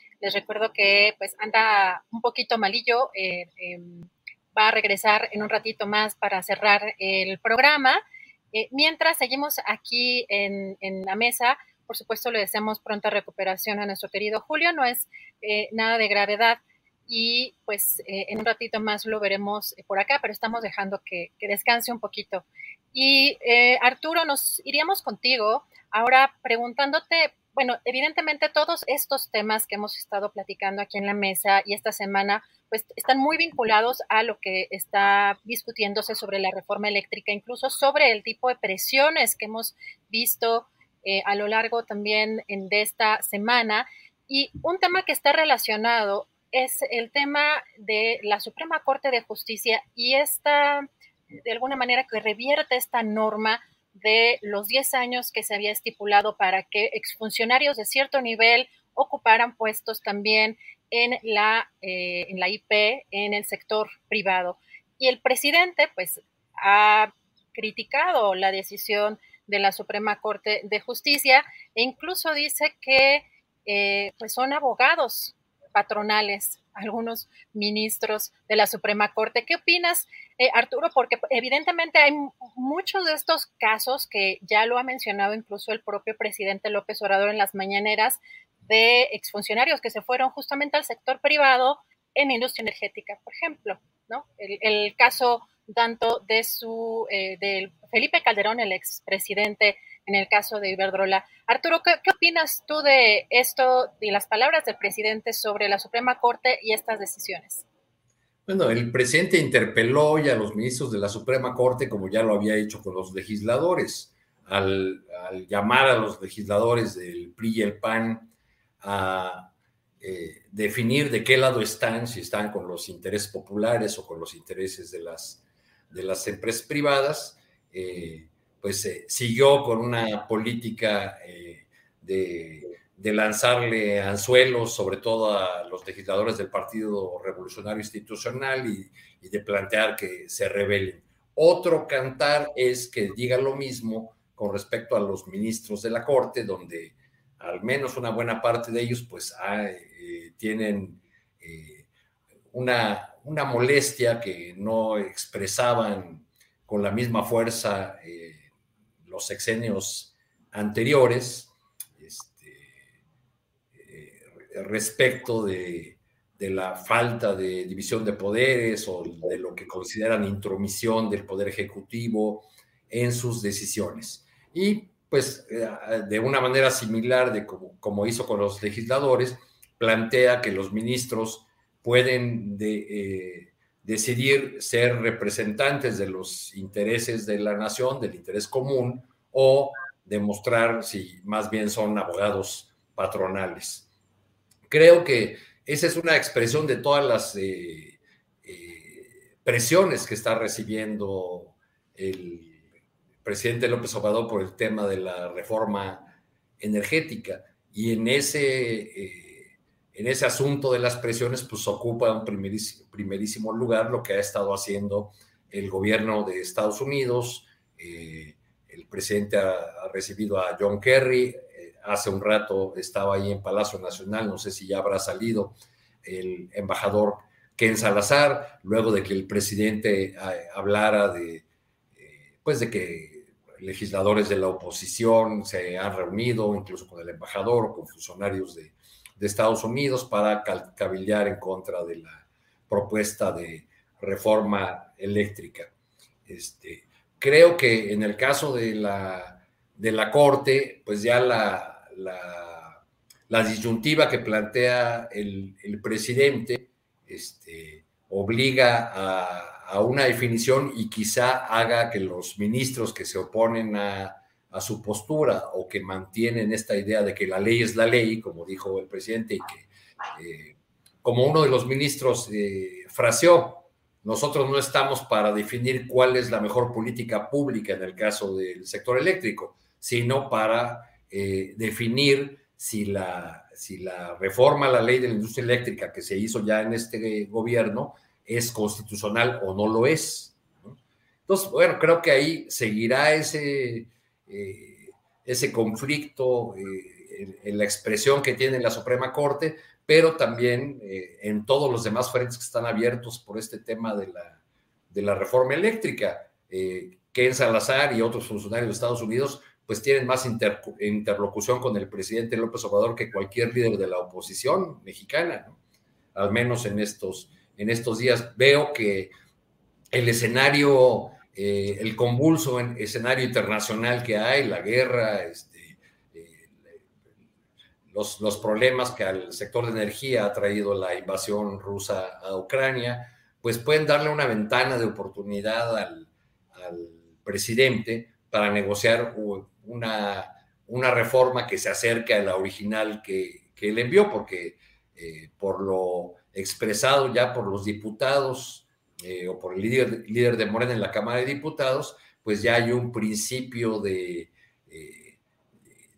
Les recuerdo que pues anda un poquito malillo, eh, em, va a regresar en un ratito más para cerrar el programa. Eh, mientras seguimos aquí en, la mesa, por supuesto le deseamos pronta recuperación a nuestro querido Julio, no es eh, nada de gravedad y pues en un ratito más lo veremos por acá, pero estamos dejando que, que descanse un poquito. Y Arturo, nos iríamos contigo ahora preguntándote bueno, evidentemente todos estos temas que hemos estado platicando aquí en la mesa y esta semana, pues están muy vinculados a lo que está discutiéndose sobre la reforma eléctrica, incluso sobre el tipo de presiones que hemos visto eh, a lo largo también de esta semana. Y un tema que está relacionado es el tema de la Suprema Corte de Justicia y esta, de alguna manera, que revierte esta norma de los 10 años que se había estipulado para que exfuncionarios de cierto nivel ocuparan puestos también en la, eh, en la IP, en el sector privado. Y el presidente, pues, ha criticado la decisión de la Suprema Corte de Justicia e incluso dice que eh, pues son abogados patronales algunos ministros de la Suprema Corte. ¿Qué opinas, eh, Arturo? Porque evidentemente hay muchos de estos casos que ya lo ha mencionado incluso el propio presidente López Obrador en las mañaneras de exfuncionarios que se fueron justamente al sector privado en industria energética, por ejemplo, ¿no? El, caso tanto de su, eh, del Felipe Calderón, el expresidente en el caso de Iberdrola. Arturo, ¿qué, opinas tú de esto y las palabras del presidente sobre la Suprema Corte y estas decisiones? Bueno, el presidente interpeló ya a los ministros de la Suprema Corte, como ya lo había hecho con los legisladores, al, llamar a los legisladores del PRI y el PAN a eh, definir de qué lado están, si están con los intereses populares o con los intereses de las, de las empresas privadas. Eh, pues eh, siguió con una política eh, de, lanzarle anzuelos, sobre todo a los legisladores del Partido Revolucionario Institucional y, de plantear que se rebelen. Otro cantar es que diga lo mismo con respecto a los ministros de la Corte, donde al menos una buena parte de ellos pues eh, tienen una, una molestia que no expresaban con la misma fuerza los sexenios anteriores este, eh, respecto de, la falta de división de poderes o de lo que consideran intromisión del Poder Ejecutivo en sus decisiones. Y pues eh, de una manera similar de como, hizo con los legisladores, plantea que los ministros pueden eh, decidir ser representantes de los intereses de la nación, del interés común, o demostrar si más bien son abogados patronales. Creo que esa es una expresión de todas las eh, eh, presiones que está recibiendo el presidente López Obrador por el tema de la reforma energética. Y en ese, en ese asunto de las presiones, pues ocupa un primerísimo, lugar lo que ha estado haciendo el gobierno de Estados Unidos, el presidente ha, recibido a John Kerry, eh, hace un rato estaba ahí en Palacio Nacional, no sé si ya habrá salido el embajador Ken Salazar, luego de que el presidente eh, hablara de, eh, pues de que legisladores de la oposición se han reunido, incluso con el embajador con funcionarios de, de Estados Unidos, para cabildear en contra de la propuesta de reforma eléctrica. Este, creo que en el caso de la, de la Corte, pues ya la, la, disyuntiva que plantea el, presidente este, obliga a, a, una definición y quizá haga que los ministros que se oponen a, a, su postura o que mantienen esta idea de que la ley es la ley, como dijo el presidente, y que eh, como uno de los ministros eh, fraseó, nosotros no estamos para definir cuál es la mejor política pública en el caso del sector eléctrico, sino para eh, definir si la, si la reforma a la ley de la industria eléctrica que se hizo ya en este gobierno es constitucional o no lo es. Entonces, bueno, creo que ahí seguirá ese, eh, ese conflicto eh, en, la expresión que tiene la Suprema Corte, pero también eh, en todos los demás frentes que están abiertos por este tema de la, reforma eléctrica. Ken Salazar y otros funcionarios de Estados Unidos pues tienen más interlocución con el presidente López Obrador que cualquier líder de la oposición mexicana, al menos en estos, en estos días. Veo que el escenario, eh, el convulso escenario internacional que hay, la guerra, este, los, problemas que al sector de energía ha traído la invasión rusa a Ucrania, pues pueden darle una ventana de oportunidad al, presidente para negociar una, una, reforma que se acerque a la original que, que él envió, porque eh, por lo expresado ya por los diputados eh, o por el líder, líder de Morena en la Cámara de Diputados, pues ya hay un principio de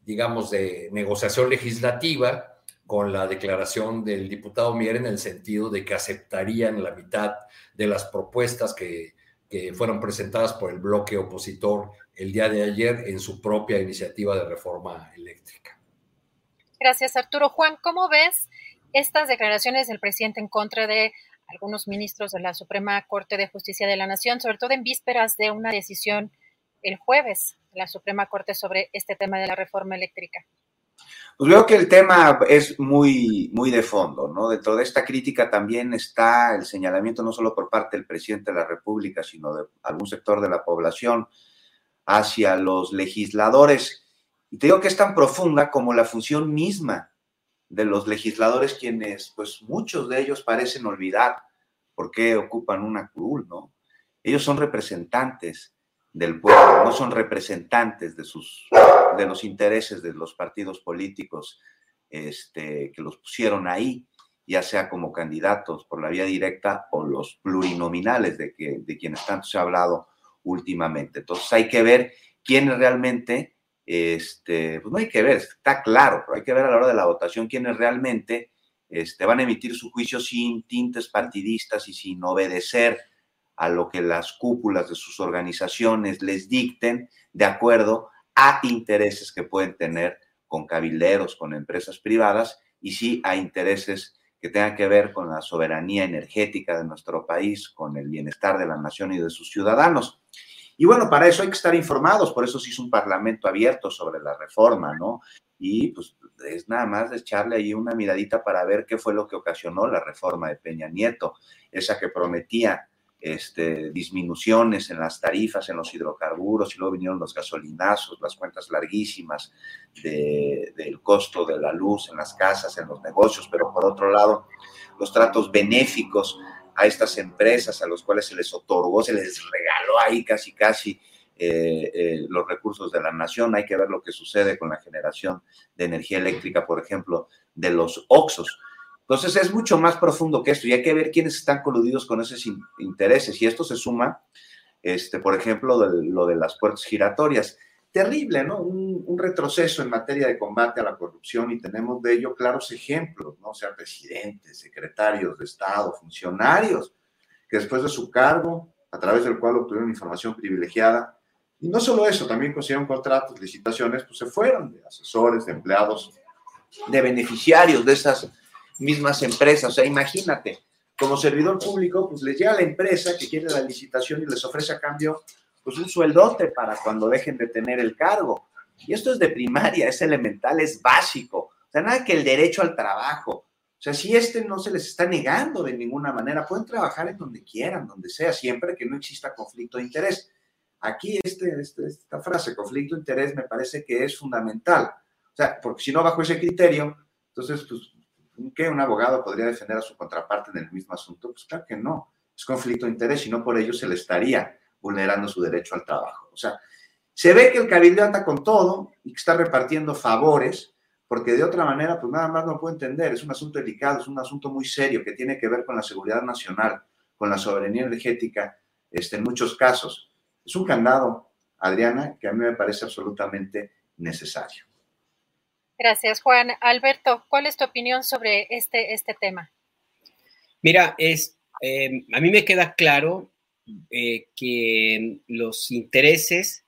digamos, de negociación legislativa con la declaración del diputado Mier en el sentido de que aceptarían la mitad de las propuestas que, fueron presentadas por el bloque opositor el día de ayer en su propia iniciativa de reforma eléctrica. Gracias, Arturo. Juan, ¿cómo ves estas declaraciones del presidente en contra de algunos ministros de la Suprema Corte de Justicia de la Nación, sobre todo en vísperas de una decisión el jueves la Suprema Corte sobre este tema de la reforma eléctrica? Pues veo que el tema es muy, muy de fondo, ¿no? Dentro de esta crítica también está el señalamiento no solo por parte del presidente de la República, sino de algún sector de la población hacia los legisladores. Y te digo que es tan profunda como la función misma de los legisladores, quienes, pues muchos de ellos parecen olvidar por qué ocupan una curul, ¿no? Ellos son representantes del pueblo, no son representantes de, sus, de los intereses de los partidos políticos este, que los pusieron ahí, ya sea como candidatos por la vía directa o los plurinominales de, que, de quienes tanto se ha hablado últimamente. Entonces hay que ver quiénes realmente, este, pues no hay que ver, está claro, pero hay que ver a la hora de la votación quiénes realmente este, van a emitir su juicio sin tintes partidistas y sin obedecer a lo que las cúpulas de sus organizaciones les dicten de acuerdo a intereses que pueden tener con cabilderos, con empresas privadas y sí a intereses que tengan que ver con la soberanía energética de nuestro país, con el bienestar de la nación y de sus ciudadanos. Y bueno, para eso hay que estar informados, por eso se hizo un parlamento abierto sobre la reforma, ¿no? Y pues es nada más de echarle ahí una miradita para ver qué fue lo que ocasionó la reforma de Peña Nieto, esa que prometía este, disminuciones en las tarifas, en los hidrocarburos, y luego vinieron los gasolinazos, las cuentas larguísimas del costo de la luz en las casas, en los negocios, pero por otro lado, los tratos benéficos a estas empresas a los cuales se les otorgó, se les regaló ahí casi, casi eh, eh, los recursos de la nación. Hay que ver lo que sucede con la generación de energía eléctrica, por ejemplo, de los OXOS. Entonces es mucho más profundo que esto y hay que ver quiénes están coludidos con esos intereses. Y esto se suma, este, por ejemplo, lo de las puertas giratorias. Terrible, ¿no? Un, un, retroceso en materia de combate a la corrupción y tenemos de ello claros ejemplos, ¿no? O sea, presidentes, secretarios de Estado, funcionarios, que después de su cargo, a través del cual obtuvieron información privilegiada, y no solo eso, también consiguieron contratos, licitaciones, pues se fueron de asesores, de empleados, de beneficiarios de esas mismas empresas. O sea, imagínate, como servidor público, pues les llega la empresa que quiere la licitación y les ofrece a cambio pues un sueldote para cuando dejen de tener el cargo. Y esto es de primaria, es elemental, es básico. O sea, nada que el derecho al trabajo. O sea, si este no se les está negando de ninguna manera, pueden trabajar en donde quieran, donde sea, siempre que no exista conflicto de interés. Aquí este, este, esta frase, conflicto de interés, me parece que es fundamental. O sea, porque si no, bajo ese criterio, entonces, pues, ¿qué un abogado podría defender a su contraparte en el mismo asunto? Pues claro que no, es conflicto de interés y no por ello se le estaría vulnerando su derecho al trabajo. O sea, se ve que el cabildo anda con todo y que está repartiendo favores, porque de otra manera, pues nada más no puedo entender, es un asunto delicado, es un asunto muy serio que tiene que ver con la seguridad nacional, con la soberanía energética, este, en muchos casos. Es un candado, Adriana, que a mí me parece absolutamente necesario. Gracias, Juan. Alberto, ¿cuál es tu opinión sobre este, este tema? Mira, es, eh, a mí me queda claro eh, que los intereses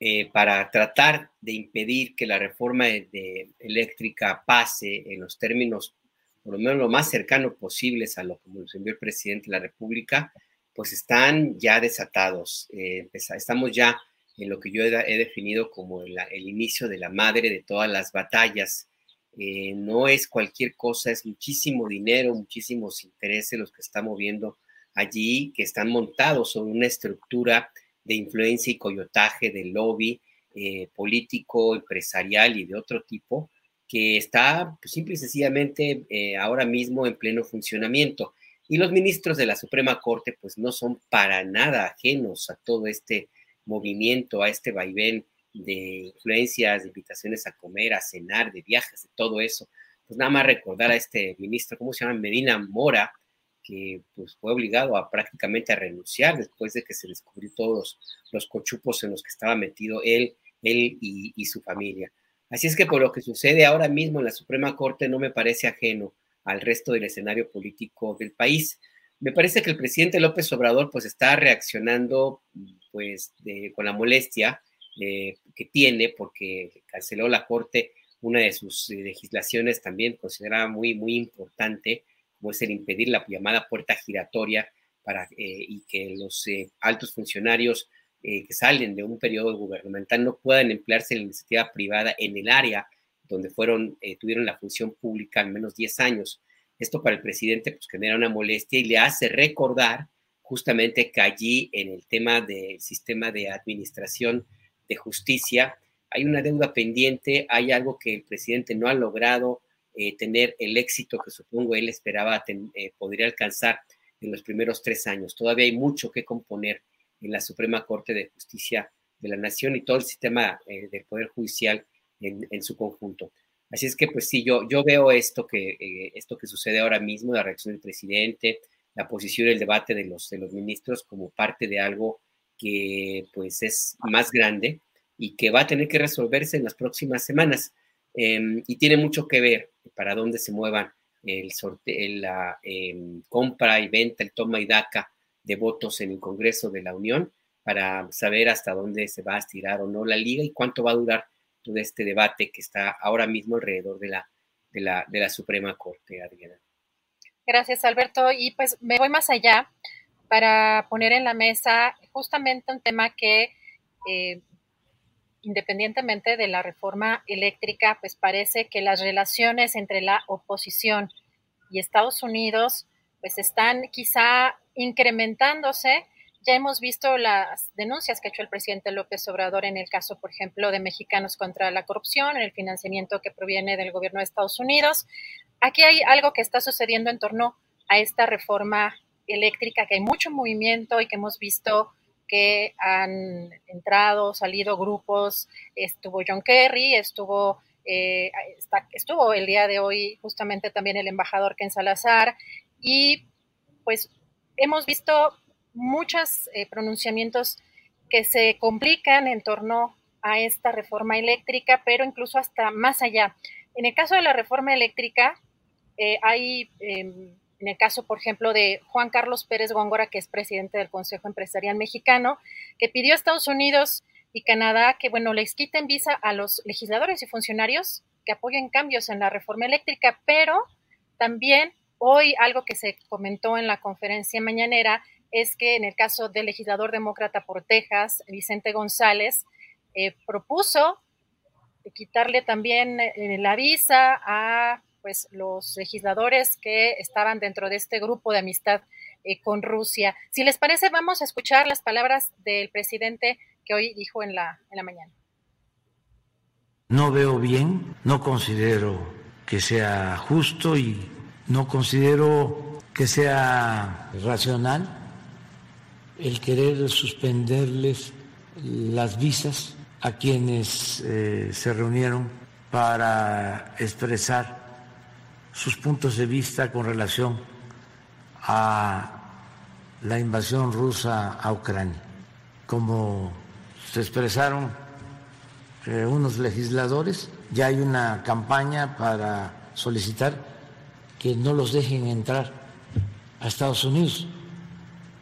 eh, para tratar de impedir que la reforma eléctrica pase en los términos, por lo menos lo más cercano posibles a lo que nos envió el presidente de la República, pues están ya desatados. estamos ya en lo que yo he, definido como el, inicio de la madre de todas las batallas. Eh, no es cualquier cosa, es muchísimo dinero, muchísimos intereses los que están moviendo allí, que están montados sobre una estructura de influencia y coyotaje del lobby eh, político, empresarial y de otro tipo, que está pues, simple y sencillamente eh, ahora mismo en pleno funcionamiento. Y los ministros de la Suprema Corte pues no son para nada ajenos a todo este movimiento, a este vaivén de influencias, de invitaciones a comer, a cenar, de viajes, de todo eso. Pues nada más recordar a este ministro, ¿cómo se llama? Medina Mora, que pues fue obligado a prácticamente a renunciar después de que se descubrió todos los cochupos en los que estaba metido él, él y, su familia. Así es que por lo que sucede ahora mismo en la Suprema Corte no me parece ajeno al resto del escenario político del país. Me parece que el presidente López Obrador pues está reaccionando pues con la molestia eh, que tiene porque canceló la Corte una de sus eh, legislaciones también considerada muy, muy importante, como es el impedir la llamada puerta giratoria para, eh, y que los altos funcionarios que salen de un periodo gubernamental no puedan emplearse en la iniciativa privada en el área donde fueron, tuvieron la función pública al menos 10 años. Esto para el presidente pues genera una molestia y le hace recordar justamente que allí en el tema del sistema de administración de justicia hay una deuda pendiente, hay algo que el presidente no ha logrado eh, tener el éxito que supongo él esperaba eh, podría alcanzar en los primeros tres años. Todavía hay mucho que componer en la Suprema Corte de Justicia de la Nación y todo el sistema eh, del Poder Judicial en, su conjunto. Así es que, pues sí, yo, yo veo esto que, esto que sucede ahora mismo, la reacción del presidente, la posición y el debate de los, de los ministros como parte de algo que pues es más grande y que va a tener que resolverse en las próximas semanas. Em, y tiene mucho que ver para dónde se muevan la em, compra y venta, el toma y daca de votos en el Congreso de la Unión para saber hasta dónde se va a estirar o no la liga y cuánto va a durar todo este debate que está ahora mismo alrededor de la Suprema Corte, Adriana. Gracias, Alberto. Y pues me voy más allá para poner en la mesa justamente un tema que, eh, independientemente de la reforma eléctrica, pues parece que las relaciones entre la oposición y Estados Unidos pues están quizá incrementándose. Ya hemos visto las denuncias que ha hecho el presidente López Obrador en el caso, por ejemplo, de mexicanos contra la corrupción, en el financiamiento que proviene del gobierno de Estados Unidos. Aquí hay algo que está sucediendo en torno a esta reforma eléctrica, que hay mucho movimiento y que hemos visto han entrado, salido grupos, estuvo John Kerry, estuvo, eh, estuvo el día de hoy justamente también el embajador Ken Salazar y pues hemos visto muchos eh, pronunciamientos que se complican en torno a esta reforma eléctrica, pero incluso hasta más allá. En el caso de la reforma eléctrica, eh, hay em, en el caso, por ejemplo, de Juan Carlos Pérez Góngora, que es presidente del Consejo Empresarial Mexicano, que pidió a Estados Unidos y Canadá que, bueno, les quiten visa a los legisladores y funcionarios que apoyen cambios en la reforma eléctrica, pero también hoy algo que se comentó en la conferencia mañanera es que en el caso del legislador demócrata por Texas, Vicente González, eh, propuso quitarle también eh, la visa a pues los legisladores que estaban dentro de este grupo de amistad eh, con Rusia. Si les parece, vamos a escuchar las palabras del presidente que hoy dijo en la, en la mañana. No veo bien, no considero que sea justo y no considero que sea racional el querer suspenderles las visas a quienes eh, se reunieron para expresar sus puntos de vista con relación a la invasión rusa a Ucrania. Como se expresaron eh, unos legisladores, ya hay una campaña para solicitar que no los dejen entrar a Estados Unidos.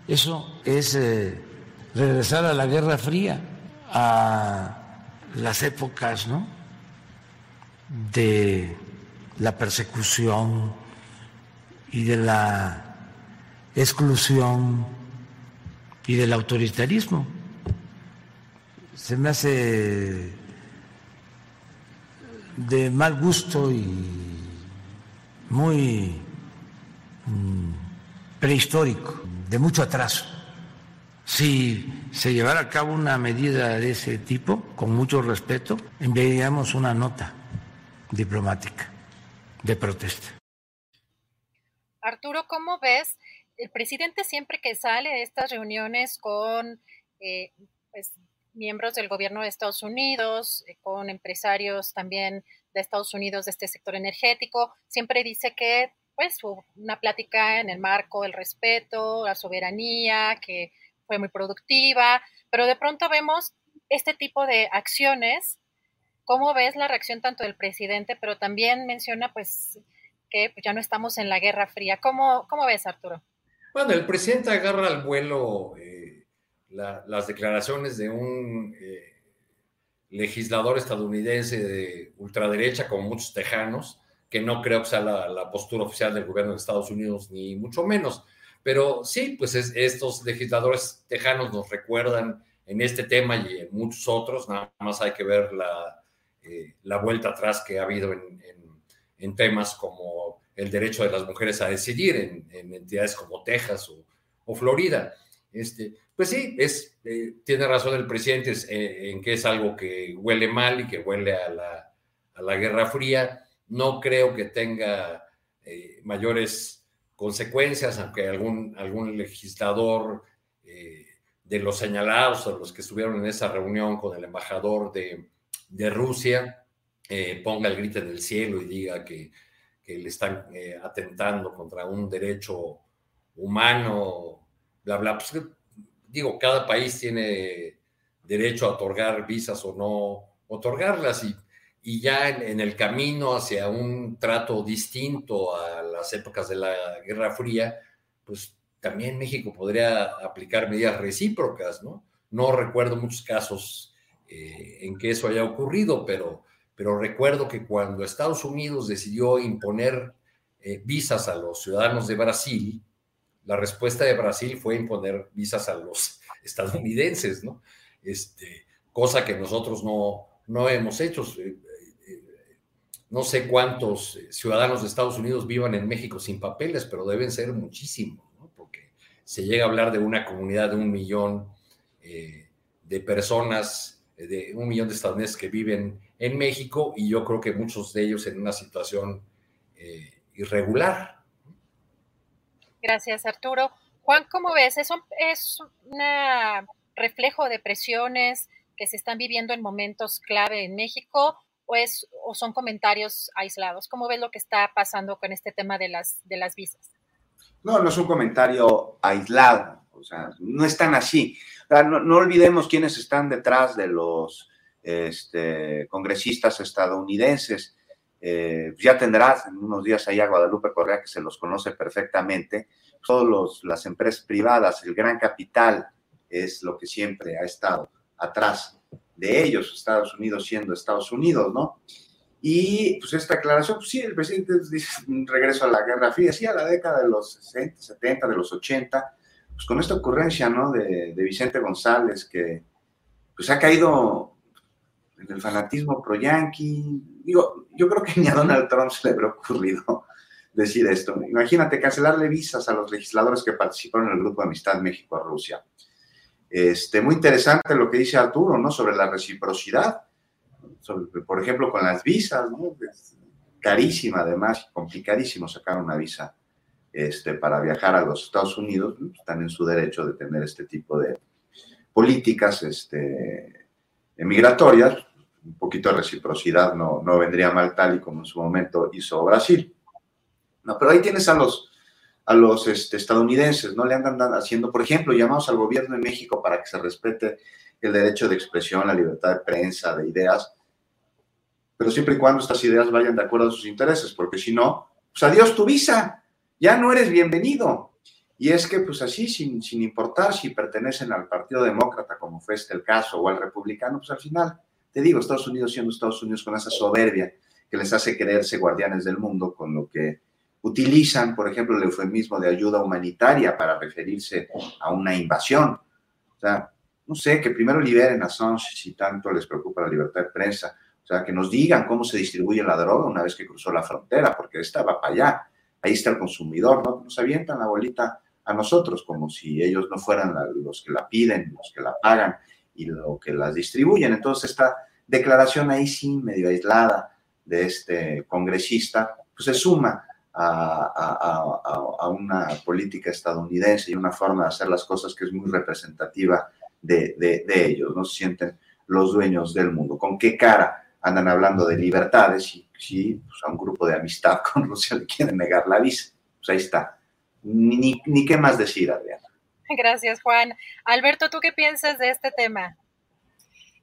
Eso es eh, regresar a la Guerra Fría, a las épocas ¿no? de la persecución y de la exclusión y del autoritarismo. Se me hace de mal gusto y muy mm, prehistórico, de mucho atraso. Si se llevara a cabo una medida de ese tipo, con mucho respeto, enviaríamos una nota diplomática de protesta. Arturo, ¿cómo ves? El presidente siempre que sale de estas reuniones con eh, pues, miembros del gobierno de Estados Unidos, eh, con empresarios también de Estados Unidos de este sector energético, siempre dice que pues una plática en el marco del respeto, la soberanía, que fue muy productiva, pero de pronto vemos este tipo de acciones ¿Cómo ves la reacción tanto del presidente, pero también menciona pues que pues, ya no estamos en la Guerra Fría? ¿Cómo, cómo ves, Arturo? Bueno, el presidente agarra al vuelo eh, las declaraciones de un eh, legislador estadounidense de ultraderecha, como muchos tejanos, que no creo que sea la, postura oficial del gobierno de Estados Unidos, ni mucho menos. Pero sí, pues estos legisladores tejanos nos recuerdan en este tema y en muchos otros, nada más hay que ver la, eh, la vuelta atrás que ha habido en, temas como el derecho de las mujeres a decidir en, entidades como Texas o, Florida. Este, pues sí, es, eh, tiene razón el presidente eh, en que es algo que huele mal y que huele a la, a la Guerra Fría. No creo que tenga mayores consecuencias, aunque algún, algún legislador de los señalados, o los que estuvieron en esa reunión con el embajador de, de Rusia, ponga el grito en el cielo y diga que, que le están atentando contra un derecho humano, bla, bla. Pues, digo, cada país tiene derecho a otorgar visas o no otorgarlas y, y ya en, el camino hacia un trato distinto a las épocas de la Guerra Fría, pues también México podría aplicar medidas recíprocas, ¿no? No recuerdo muchos casos eh, en que eso haya ocurrido, pero, pero recuerdo que cuando Estados Unidos decidió imponer eh, visas a los ciudadanos de Brasil, la respuesta de Brasil fue imponer visas a los (laughs) estadounidenses, ¿no? Este, cosa que nosotros no, no hemos hecho. Eh, no sé cuántos ciudadanos de Estados Unidos vivan en México sin papeles, pero deben ser muchísimos, ¿no? porque se llega a hablar de una comunidad de un millón de personas, de un millón de estadounidenses que viven en México y yo creo que muchos de ellos en una situación irregular, Gracias, Arturo. Juan, ¿cómo ves? ¿Es un, es un reflejo de presiones que se están viviendo en momentos clave en México o, es, o son comentarios aislados? ¿Cómo ves lo que está pasando con este tema de las, de las visas? No, no es un comentario aislado, o sea, no están así. no, olvidemos quiénes están detrás de los este, congresistas estadounidenses. Eh, ya tendrás en unos días ahí a Guadalupe Correa, que se los conoce perfectamente. Todas las empresas privadas, el gran capital es lo que siempre ha estado atrás de ellos, Estados Unidos siendo Estados Unidos, ¿no? Y pues esta aclaración, pues sí, el presidente dice un regreso a la Guerra Fría, sí, a la década de los 60, 70, de los 80, pues con esta ocurrencia, ¿no? De, Vicente González, que pues ha caído en el fanatismo pro-yanqui. Digo, yo creo que ni a Donald Trump se le habría ocurrido (laughs) decir esto. Imagínate cancelarle visas a los legisladores que participaron en el Grupo de Amistad México-Rusia. Este, muy interesante lo que dice Arturo, ¿no? Sobre la reciprocidad, por ejemplo, con las visas, ¿no? carísima además, complicadísimo sacar una visa este, para viajar a los Estados Unidos, están en su derecho de tener este tipo de políticas este, migratorias, un poquito de reciprocidad no, no vendría mal tal y como en su momento hizo Brasil. No, pero ahí tienes a los, a los este, estadounidenses, ¿no? Le andan haciendo, por ejemplo, llamados al gobierno de México para que se respete el derecho de expresión, la libertad de prensa, de ideas, pero siempre y cuando estas ideas vayan de acuerdo a sus intereses, porque si no, pues adiós tu visa, ya no eres bienvenido. Y es que, pues así, sin, sin importar si pertenecen al Partido Demócrata, como fue este el caso, o al Republicano, pues al final te digo, Estados Unidos siendo Estados Unidos con esa soberbia que les hace creerse guardianes del mundo, con lo que utilizan, por ejemplo, el eufemismo de ayuda humanitaria para referirse a una invasión. O sea, no sé, que primero liberen a Assange si tanto les preocupa la libertad de prensa. Sea, que nos digan cómo se distribuye la droga una vez que cruzó la frontera, porque esta va para allá. Ahí está el consumidor, ¿no? Nos avientan la bolita a nosotros, como si ellos no fueran los que la piden, los que la pagan y lo que las distribuyen. Entonces, esta declaración ahí sí, medio aislada de este congresista, pues se suma a, a, una política estadounidense y una forma de hacer las cosas que es muy representativa de, de, ellos, no se sienten los dueños del mundo. ¿Con qué cara andan hablando de libertades y si pues a un grupo de amistad (laughs) con Rusia le quieren negar la visa? Pues ahí está. Ni, ni qué más decir, Adriana. Gracias, Juan. Alberto, ¿tú qué piensas de este tema?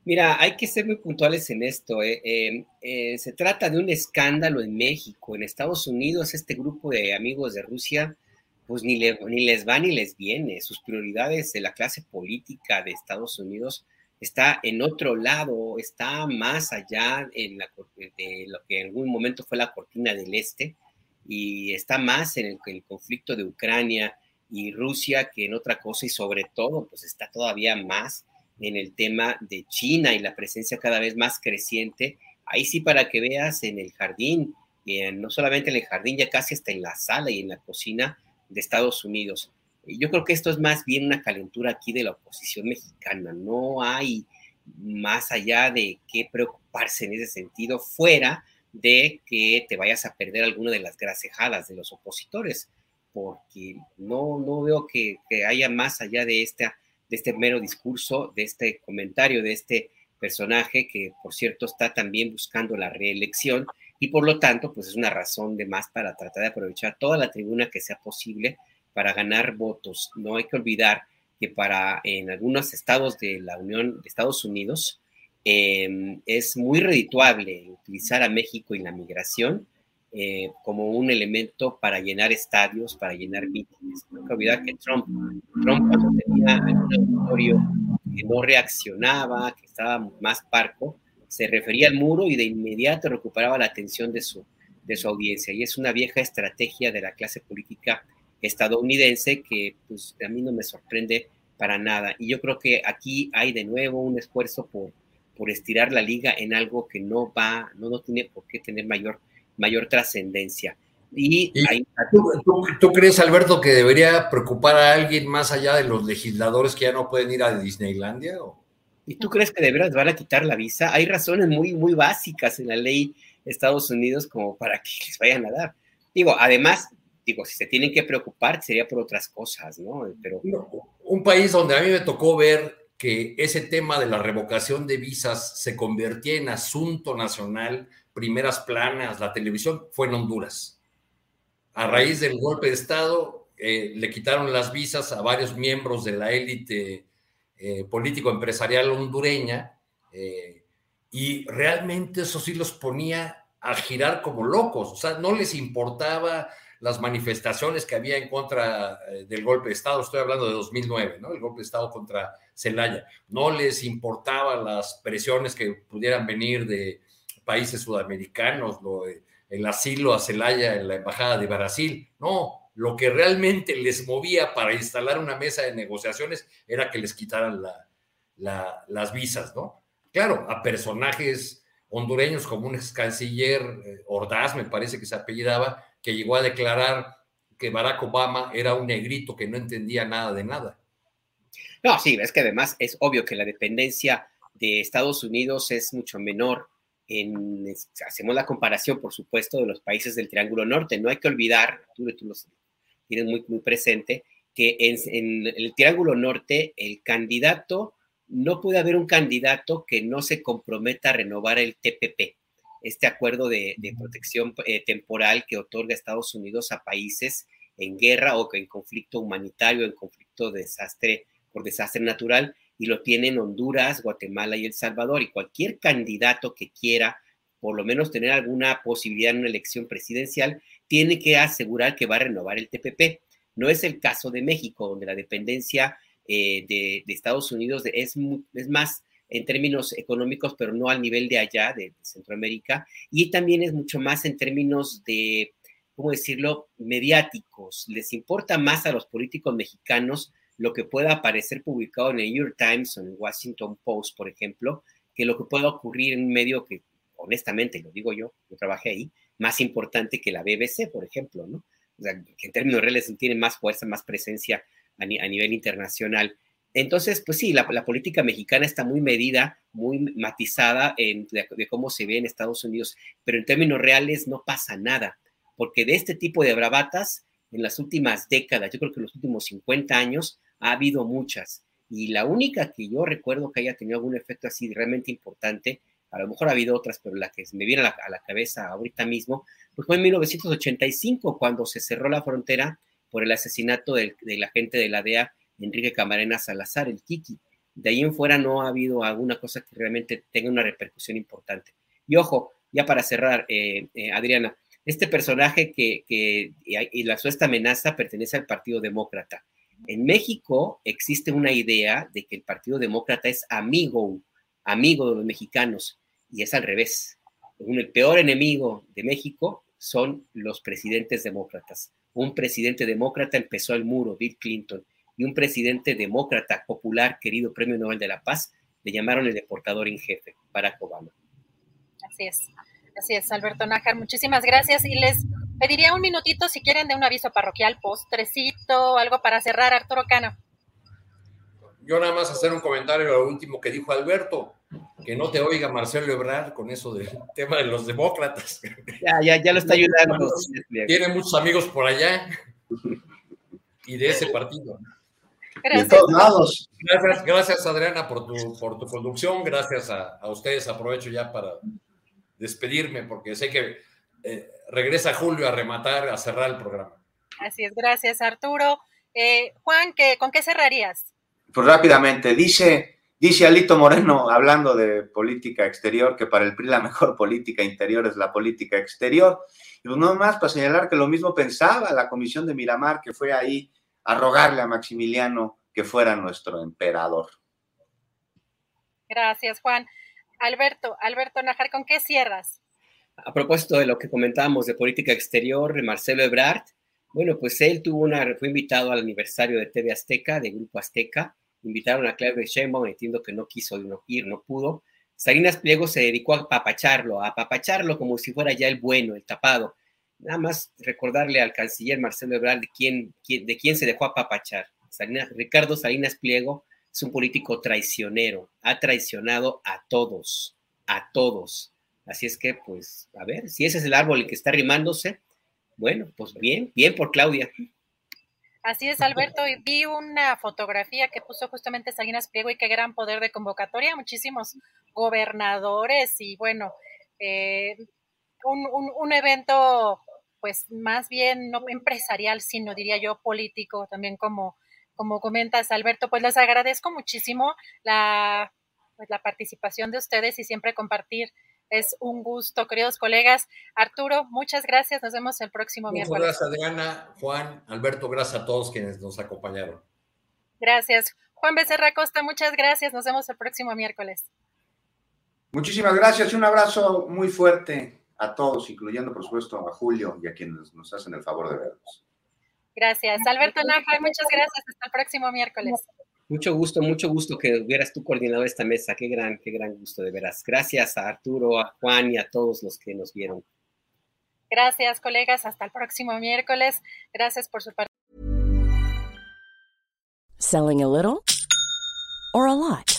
Mira, hay que ser muy puntuales en esto. ¿eh? Em, eh, se trata de un escándalo en México. En Estados Unidos, este grupo de amigos de Rusia, pues ni, ni les va ni les viene. Sus prioridades de la clase política de Estados Unidos está en otro lado, está más allá en la, de lo que en algún momento fue la cortina del Este y está más en el, conflicto de Ucrania y Rusia que en otra cosa y sobre todo pues está todavía más en el tema de China y la presencia cada vez más creciente. Ahí sí para que veas en el jardín, no solamente en el jardín, ya casi hasta en la sala y en la cocina de Estados Unidos. Yo creo que esto es más bien una calentura aquí de la oposición mexicana. No hay más allá de qué preocuparse en ese sentido, fuera de que te vayas a perder alguna de las gracejadas de los opositores, porque no, no veo que, que haya más allá de, esta, de este mero discurso, de este comentario, de este personaje que, por cierto, está también buscando la reelección y por lo tanto, pues es una razón de más para tratar de aprovechar toda la tribuna que sea posible para ganar votos. No hay que olvidar que para en algunos estados de la Unión de Estados Unidos em, es muy redituable utilizar a México y la migración eh, como un elemento para llenar estadios, para llenar mítines. No hay que olvidar que Trump, Trump cuando tenía un auditorio que no reaccionaba, que estaba más parco, se refería al muro y de inmediato recuperaba la atención de su, de su audiencia. Y es una vieja estrategia de la clase política estadounidense que pues a mí no me sorprende para nada. Y yo creo que aquí hay de nuevo un esfuerzo por, por estirar la liga en algo que no va, no, no tiene por qué tener mayor, mayor trascendencia. Y, ¿tú, crees, Alberto, que debería preocupar a alguien más allá de los legisladores que ya no pueden ir a Disneylandia? ¿Y tú crees que de veras van a quitar la visa? Hay razones muy, muy básicas en la ley de Estados Unidos como para que les vayan a dar. Digo, además, digo, si se tienen que preocupar, sería por otras cosas, ¿no? Pero... Un país donde a mí me tocó ver que ese tema de la revocación de visas se convertía en asunto nacional, primeras planas, la televisión, fue en Honduras. A raíz del golpe de Estado, eh, le quitaron las visas a varios miembros de la élite eh, político-empresarial hondureña eh, y realmente eso sí los ponía a girar como locos, o sea, no les importaba las manifestaciones que había en contra eh, del golpe de Estado, estoy hablando de 2009, ¿no? El golpe de Estado contra Celaya. No les importaban las presiones que pudieran venir de países sudamericanos, lo, el asilo a Celaya en la Embajada de Brasil. No, lo que realmente les movía para instalar una mesa de negociaciones era que les quitaran las visas, ¿no? Claro, a personajes hondureños como un ex canciller, eh, Ordaz me parece que se apellidaba, que llegó a declarar que Barack Obama era un negrito que no entendía nada de nada. No, sí, es que además es obvio que la dependencia de Estados Unidos es mucho menor. En, hacemos la comparación, por supuesto, de los países del Triángulo Norte. No hay que olvidar, tú, tú lo tienes muy, muy presente, que en, en, el Triángulo Norte el candidato, no puede haber un candidato que no se comprometa a renovar el TPP este acuerdo de, protección eh, temporal que otorga Estados Unidos a países en guerra o en conflicto humanitario, en conflicto de desastre por desastre natural, y lo tienen Honduras, Guatemala y El Salvador. Y cualquier candidato que quiera por lo menos tener alguna posibilidad en una elección presidencial, tiene que asegurar que va a renovar el TPP. No es el caso de México, donde la dependencia eh, de, Estados Unidos es, es más en términos económicos, pero no al nivel de allá, de, Centroamérica, y también es mucho más en términos de, ¿cómo decirlo?, mediáticos. Les importa más a los políticos mexicanos lo que pueda aparecer publicado en el New York Times o en el Washington Post, por ejemplo, que lo que pueda ocurrir en un medio que, honestamente, lo digo yo, yo trabajé ahí, más importante que la BBC, por ejemplo, ¿no? O sea, que en términos reales tiene más fuerza, más presencia a nivel internacional. Entonces, pues sí, la, política mexicana está muy medida, muy matizada en, de, cómo se ve en Estados Unidos, pero en términos reales no pasa nada, porque de este tipo de bravatas, en las últimas décadas, yo creo que en los últimos 50 años, ha habido muchas. Y la única que yo recuerdo que haya tenido algún efecto así realmente importante, a lo mejor ha habido otras, pero la que me viene a la, cabeza ahorita mismo, pues fue en 1985, cuando se cerró la frontera por el asesinato del, del agente de la DEA Enrique Camarena Salazar, el Kiki. De ahí en fuera no ha habido alguna cosa que realmente tenga una repercusión importante. Y ojo, ya para cerrar, eh, eh, Adriana, este personaje que, y la suesta amenaza pertenece al Partido Demócrata. En México existe una idea de que el Partido Demócrata es amigo, amigo de los mexicanos, y es al revés. El peor enemigo de México son los presidentes demócratas. Un presidente demócrata empezó el muro, Bill Clinton, y un presidente demócrata popular, querido Premio Nobel de la Paz, le llamaron el deportador en jefe, Barack Obama. Así es, así es, Alberto Nájar, muchísimas gracias y les Pediría un minutito si quieren de un aviso parroquial, postrecito, algo para cerrar, Arturo Cano. Yo nada más hacer un comentario a lo último que dijo Alberto, que no te oiga Marcelo Ebrard con eso del (laughs) tema de los demócratas. Ya, ya, ya lo está ayudando. Tiene muchos amigos por allá y de ese partido. Gracias. De todos lados. Gracias, gracias Adriana por tu, por tu conducción, gracias a, a ustedes. Aprovecho ya para despedirme porque sé que eh, regresa Julio a rematar, a cerrar el programa. Así es, gracias Arturo. Eh, Juan, ¿qué, ¿con qué cerrarías? Pues rápidamente, dice, dice Alito Moreno, hablando de política exterior, que para el PRI la mejor política interior es la política exterior. Y pues no más para señalar que lo mismo pensaba la comisión de Miramar, que fue ahí a rogarle a Maximiliano que fuera nuestro emperador. Gracias, Juan. Alberto, Alberto Najar, ¿con qué cierras? A propósito de lo que comentábamos de política exterior, Marcelo Ebrard, bueno, pues él tuvo una, fue invitado al aniversario de TV Azteca, de Grupo Azteca, invitaron a Claudio Sheinbaum, entiendo que no quiso ir, no pudo. Salinas Pliego se dedicó a apapacharlo, a apapacharlo como si fuera ya el bueno, el tapado. Nada más recordarle al canciller Marcelo Ebrard de quién, de quién se dejó apapachar. Ricardo Salinas Pliego es un político traicionero, ha traicionado a todos, a todos. Así es que, pues, a ver, si ese es el árbol que está rimándose, bueno, pues bien, bien por Claudia. Así es, Alberto, y vi una fotografía que puso justamente Salinas Pliego y qué gran poder de convocatoria, muchísimos gobernadores y bueno, eh, un, evento pues más bien no empresarial, sino diría yo político, también como, como comentas, Alberto, pues les agradezco muchísimo la, pues, la participación de ustedes y siempre compartir es un gusto, queridos colegas. Arturo, muchas gracias. Nos vemos el próximo muchas miércoles. Gracias, Adriana, Juan, Alberto, gracias a todos quienes nos acompañaron. Gracias. Juan Becerra Costa, muchas gracias. Nos vemos el próximo miércoles. Muchísimas gracias y un abrazo muy fuerte a todos, incluyendo por supuesto a Julio y a quienes nos hacen el favor de vernos. Gracias. Alberto Naja, muchas gracias. Hasta el próximo miércoles. Mucho gusto, mucho gusto que hubieras tú coordinado esta mesa. Qué gran, qué gran gusto, de veras. Gracias a Arturo, a Juan y a todos los que nos vieron. Gracias, colegas. Hasta el próximo miércoles. Gracias por su participación. Selling a little or a lot?